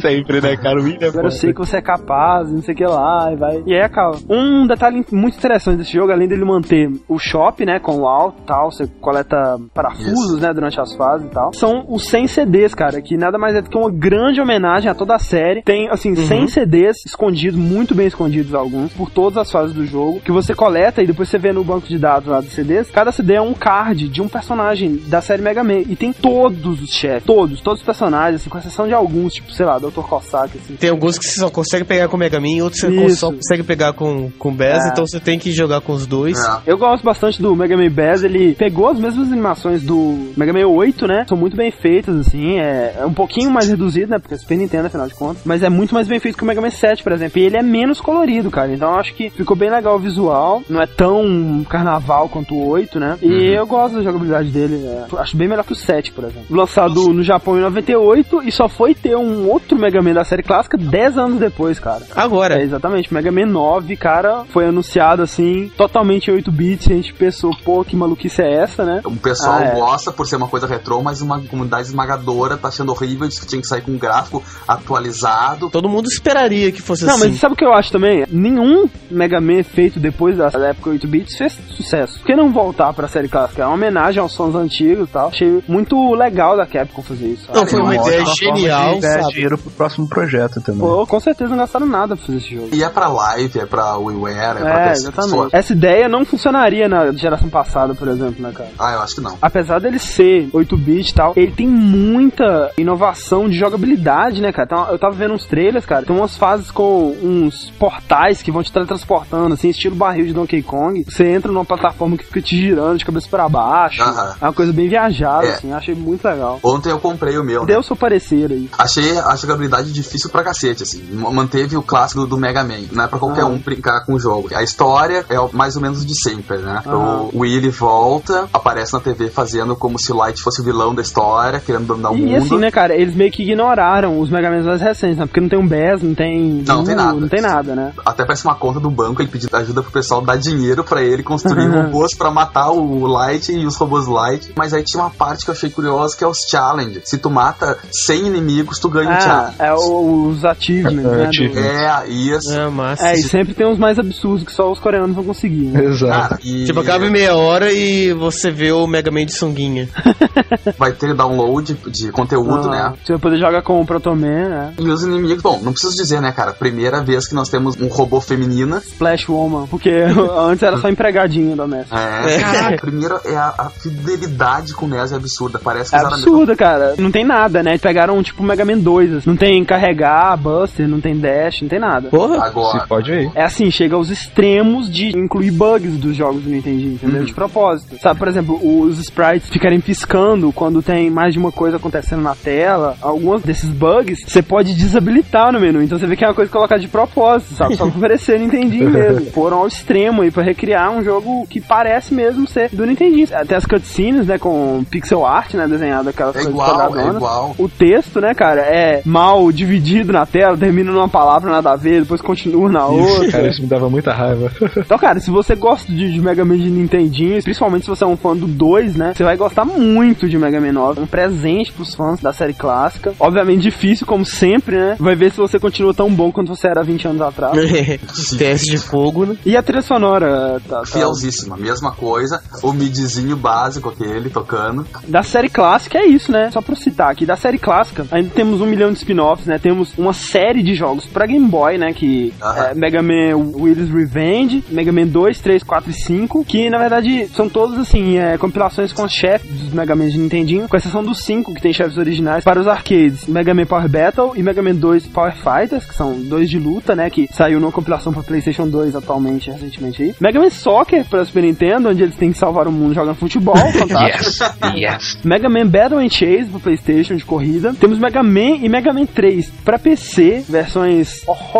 Sempre, né, cara? O William Agora eu sei que você é capaz, não sei o que lá, e vai. E aí acaba. Um detalhe muito interessante desse jogo, além dele manter o shop, né, com o alto e tal, você coleta parafusos, né, durante as fases e tal, são os 100 CDs, cara, que nada mais é do que uma grande homenagem a toda a série. Tem, assim, 100 CDs escondidos, muito bem escondidos alguns, por todas as fases do jogo, que você coleta e depois você vê no banco de dados lá dos CDs. Cada CD é um card de um personagem da série Mega Man. E tem todos os chefes, todos, todos os personagens, assim, com exceção de alguns, tipo, sei lá, Dr. Cossack, assim. Tem alguns que você só consegue pegar com o Mega Man outros você Isso. só consegue pegar com, com o Bass, É. então você tem que jogar com os dois. É. Eu gosto bastante do Mega Man Bass, ele pegou as mesmas animações do Mega Man 8, né? São muito bem feitas, assim, é, é um pouquinho mais reduzido, né? Porque é Super Nintendo, afinal de contas. Mas é muito mais bem feito que o Mega Man 7, por exemplo. E ele é menos colorido, cara. Então eu acho que ficou bem legal o visual. Não é tão carnaval quanto o 8, né? E eu gosto da jogabilidade dele. é, acho bem melhor que o 7, por exemplo. Lançado no Japão em 98 e só foi ter um outro Mega Man da série clássica 10 anos depois, cara. É, Agora, exatamente. Mega Man 9, cara, foi anunciado assim, totalmente em 8 bits. A gente pensou, pô, que maluquice é essa, né? O pessoal Ah, é. gosta por ser uma coisa retrô, mas uma comunidade esmagadora tá achando horrível, diz que tinha que sair com um gráfico atualizado. todo mundo esperaria que fosse Não, assim. mas sabe o que eu acho também? Nenhum Mega Man feito depois da época 8 bits fez sucesso. Por que não voltar pra série clássica? É uma homenagem aos sons antigos e tal. Achei muito legal da Capcom fazer isso. Não, foi uma ótima ideia genial, de ganhar sabe? dinheiro pro próximo projeto também. Pô, com certeza não gastaram nada pra fazer esse jogo. E é pra live, é pra WiiWare, é, pra É, PC. exatamente. Essa ideia não funcionaria na geração passada, por exemplo, né, cara? Ah, eu acho que não. apesar dele ser 8-bit e tal, ele tem muita inovação de jogabilidade, né, cara? Então, eu tava vendo uns trailers, cara, tem umas fases com uns portais que vão te teletransportando, assim, estilo barril de Donkey Kong. Você entra numa plataforma que fica te girando de cabeça pra baixo. Aham. É uma coisa bem viajada, É. assim, achei muito legal. Ontem eu comprei o meu, né? Deu o seu parecer aí. Achei a jogabilidade difícil pra cacete, assim. Manteve o clássico do Mega Man. Não é pra qualquer Ah. um brincar com o jogo. A história é mais ou menos de sempre, né? Ah. O Willy volta, aparece na TV fazendo como se o Light fosse o vilão da história, querendo dominar o E mundo. assim, né, cara, eles meio que ignoraram os Mega Man mais recentes, né? Porque não tem um BES, não tem. Não, não tem nada. Não tem nada, né? Até parece uma conta do banco, ele pedindo ajuda pro pessoal dar dinheiro pra ele construir Uhum. robôs pra matar o Light e os robôs Light. Mas aí tinha uma parte que eu achei curiosa, que é os challenge. Se tu mata 100 inimigos, tu ganha um Ah, challenge. é os achievements, É, né? do- achievement. É, Isso. É, massa. É, e sempre tem uns mais absurdos que só os coreanos vão conseguir. Né? Exato. Cara, e Tipo, acaba em meia hora e você vê o Mega Man de sunguinha. vai ter download de conteúdo, Ah, né? Você vai poder jogar com o Proto Man, né? E os inimigos, bom, não preciso dizer, né, cara? Primeira vez que nós temos um robô feminina. Splash Woman, porque antes era só empregadinho doméstico. É, É. cara, primeiro é a, a fidelidade com o NES é absurda. Parece que É usaram a mesma absurdo, cara. Não tem nada, né? Pegaram tipo o Mega Man 2. assim. Não tem carregar, Buster, não tem dash, não tem nada. Porra. Agora, Se pode aí. É assim, chega aos extremos de incluir bugs dos jogos do Nintendinho, entendeu? De propósito. Sabe, por exemplo, os sprites ficarem piscando quando tem mais de uma coisa acontecendo na tela. Alguns desses bugs você pode desabilitar no menu. Então você vê que é uma coisa colocada de propósito, sabe? Só pra oferecer Nintendinho mesmo. Foram ao extremo aí pra recriar um jogo que parece mesmo ser do Nintendinho. Até as cutscenes, né, com pixel art, né, desenhado aquelas é coisas igual, é igual. O texto, né, cara, é mal dividido na tela, termina numa palavra nada a depois continua na outra. Cara, isso me dava muita raiva. Então, cara, se você gosta de, de Mega Man de Nintendinho, principalmente se você é um fã do 2, né, você vai gostar muito de Mega Man 9. Um presente pros fãs da série clássica. Obviamente difícil, como sempre, né? Vai ver se você continua tão bom quanto você era 20 anos atrás. Teste de fogo, né? E a trilha sonora, tá, tá, Fielzíssima, mesma coisa. O midzinho básico aquele tocando. da série clássica é isso, né? Só pra citar aqui, da série clássica, ainda temos um milhão de spin-offs, né? Temos uma série de jogos pra Game Boy, né? Que Aham. é Mega Man Willy's Revenge, Mega Man 2, 3, 4 e 5, que na verdade são todos assim, é, compilações com chefes dos Mega Man de Nintendinho, com exceção dos 5 que tem chefes originais para os arcades, Mega Man Power Battle e Mega Man 2 Power Fighters, que são dois de luta, né? Que saiu numa compilação pra PlayStation 2 atualmente, recentemente aí. Mega Man Soccer para Super Nintendo, onde eles têm que salvar o mundo jogando futebol, fantástico. yes. Mega Man Battle and Chase pro PlayStation de corrida. Temos Mega Man e Mega Man 3 pra PC, versões horrorosas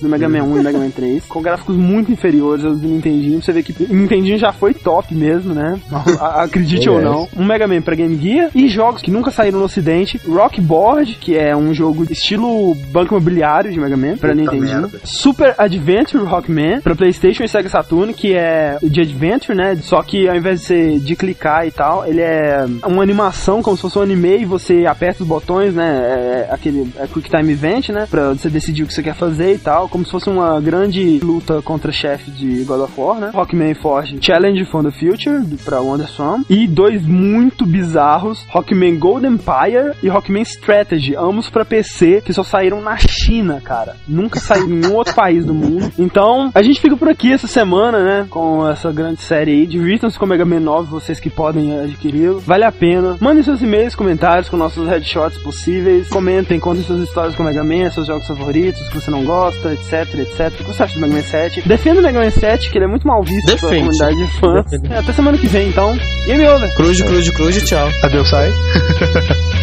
do Mega Man 1 e Mega Man 3, com gráficos muito inferiores aos do Nintendinho. Você vê que o Nintendinho já foi top mesmo, né? Acredite ou não. Um Mega Man pra Game Gear e jogos que nunca saíram no ocidente. Rock Board, que é um jogo estilo banco imobiliário de Mega Man pra Puta Nintendinho. merda. Super Adventure Rockman pra PlayStation e Sega Saturn, que é de Adventure, né? Só que ao invés de ser de clicar e tal, ele é uma animação como se fosse um anime e você aperta os botões, né? É aquele é Quick Time Event, né? Pra você decidir o que você quer fazer e tal, como se fosse uma grande luta contra chefe de God of War, né? Rockman Forge Challenge from the Future pra WonderSwan e dois muito bizarros, Rockman Gold Empire e Rockman Strategy, ambos pra PC, que só saíram na China, cara. Nunca saíram em nenhum outro país do mundo. Então, a gente fica por aqui essa semana, né? Com essa grande série aí. Divirtam-se com o Mega Man 9, vocês que podem adquiri-lo. Vale a pena. Mandem seus e-mails, comentários com nossos headshots possíveis. Comentem, contem suas histórias com o Mega Man, seus jogos favoritos, que você não gosta, etc, etc. O que você acha do Mega Man 7? Defenda o Mega Man 7, que ele é muito mal visto pela Defende. comunidade de fãs. É, até semana que vem, então. Game over! Cruz, cruz, cruz, tchau. Adeus, sai.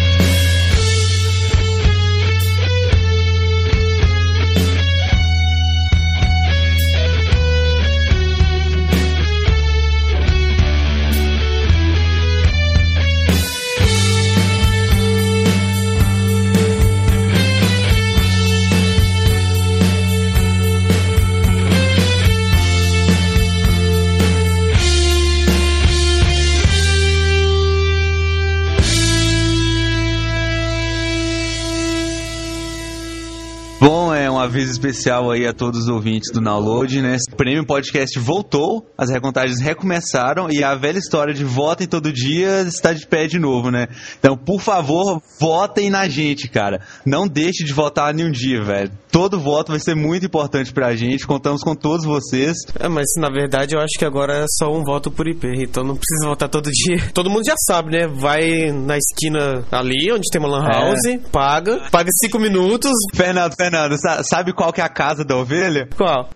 um aviso especial aí a todos os ouvintes do Download, né? O Prêmio Podcast voltou, as recontagens recomeçaram e a velha história de votem todo dia está de pé de novo, né? Então, por favor, votem na gente, cara. Não deixe de votar nenhum dia, velho. Todo voto vai ser muito importante pra gente. Contamos com todos vocês. É, mas na verdade eu acho que agora é só um voto por IP, então não precisa votar todo dia. Todo mundo já sabe, né? Vai na esquina ali, onde tem uma lan É. house, paga, paga cinco minutos. Fernando, Fernando, sabe qual que é a casa da ovelha? Qual?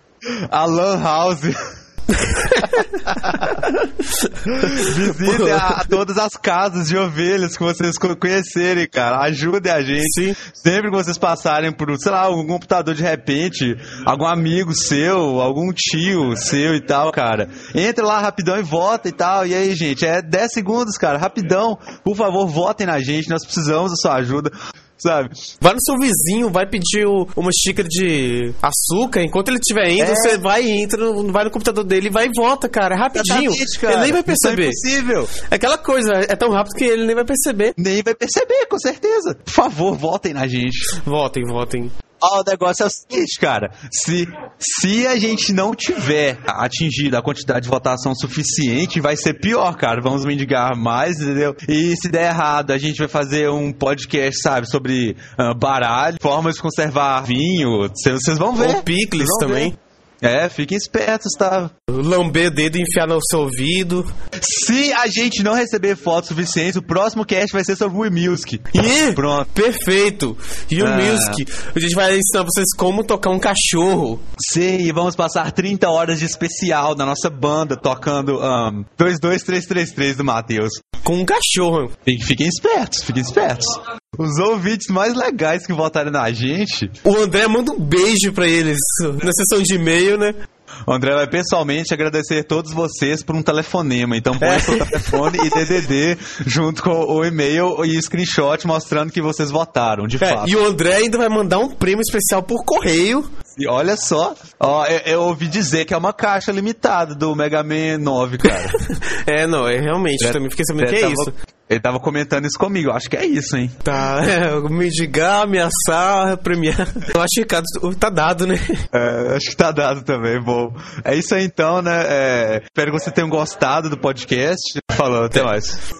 A Lan House. Visitem a, a todas as casas de ovelhas que vocês co- conhecerem, cara. Ajudem a gente. Sim. Sempre que vocês passarem por, sei lá, algum computador de repente, algum amigo seu, algum tio seu e tal, cara. Entre lá rapidão e vota e tal. E aí, gente, é 10 segundos, cara. Rapidão. Por favor, votem na gente. Nós precisamos da sua ajuda. Sabe? Vai no seu vizinho, vai pedir o- uma xícara de açúcar, enquanto ele estiver indo, É. você vai e entra, no- vai no computador dele e vai e vota, cara. É rapidinho. Exatamente, cara. Ele nem vai Isso é perceber. impossível. É aquela coisa, é tão rápido que ele nem vai perceber. Nem vai perceber, com certeza. Por favor, votem na gente. Votem, votem. Ó, o negócio é o seguinte, cara. Se, se a gente não tiver atingido a quantidade de votação suficiente, vai ser pior, cara. Vamos mendigar mais, entendeu? E se der errado, a gente vai fazer um podcast, sabe, sobre ah, baralho, formas de conservar vinho. Vocês vão ver. Ou picles também. ver. É, fiquem espertos, tá? Lamber dedo e enfiar no seu ouvido. Se a gente não receber fotos suficientes, o próximo cast vai ser sobre o Wii E Pronto. Perfeito. E o Ah. Music. A gente vai ensinar vocês como tocar um cachorro. Sim, e vamos passar 30 horas de especial da nossa banda tocando um, 22333 do Matheus. Com um cachorro. Fiquem espertos, fiquem espertos. Os ouvintes mais legais que votarem na gente, O André manda um beijo pra eles na sessão de e-mail, né? o André vai pessoalmente agradecer todos vocês por um telefonema. Então põe É. seu telefone e DDD junto com o e-mail e screenshot mostrando que vocês votaram, de É, fato. e o André ainda vai mandar um prêmio especial por correio. E olha só, ó, eu, eu ouvi dizer que é uma caixa limitada do Mega Man 9, cara. É, não, é realmente. eu também fiquei sabendo que é tava- isso. Ele tava comentando isso comigo, eu acho que é isso, hein? Tá, é, mendigar, ameaçar, premiar. Eu acho que tá dado, né? É, acho que tá dado também, bom. É isso aí então, né? É, espero que você tenha gostado do podcast. Falou, até mais.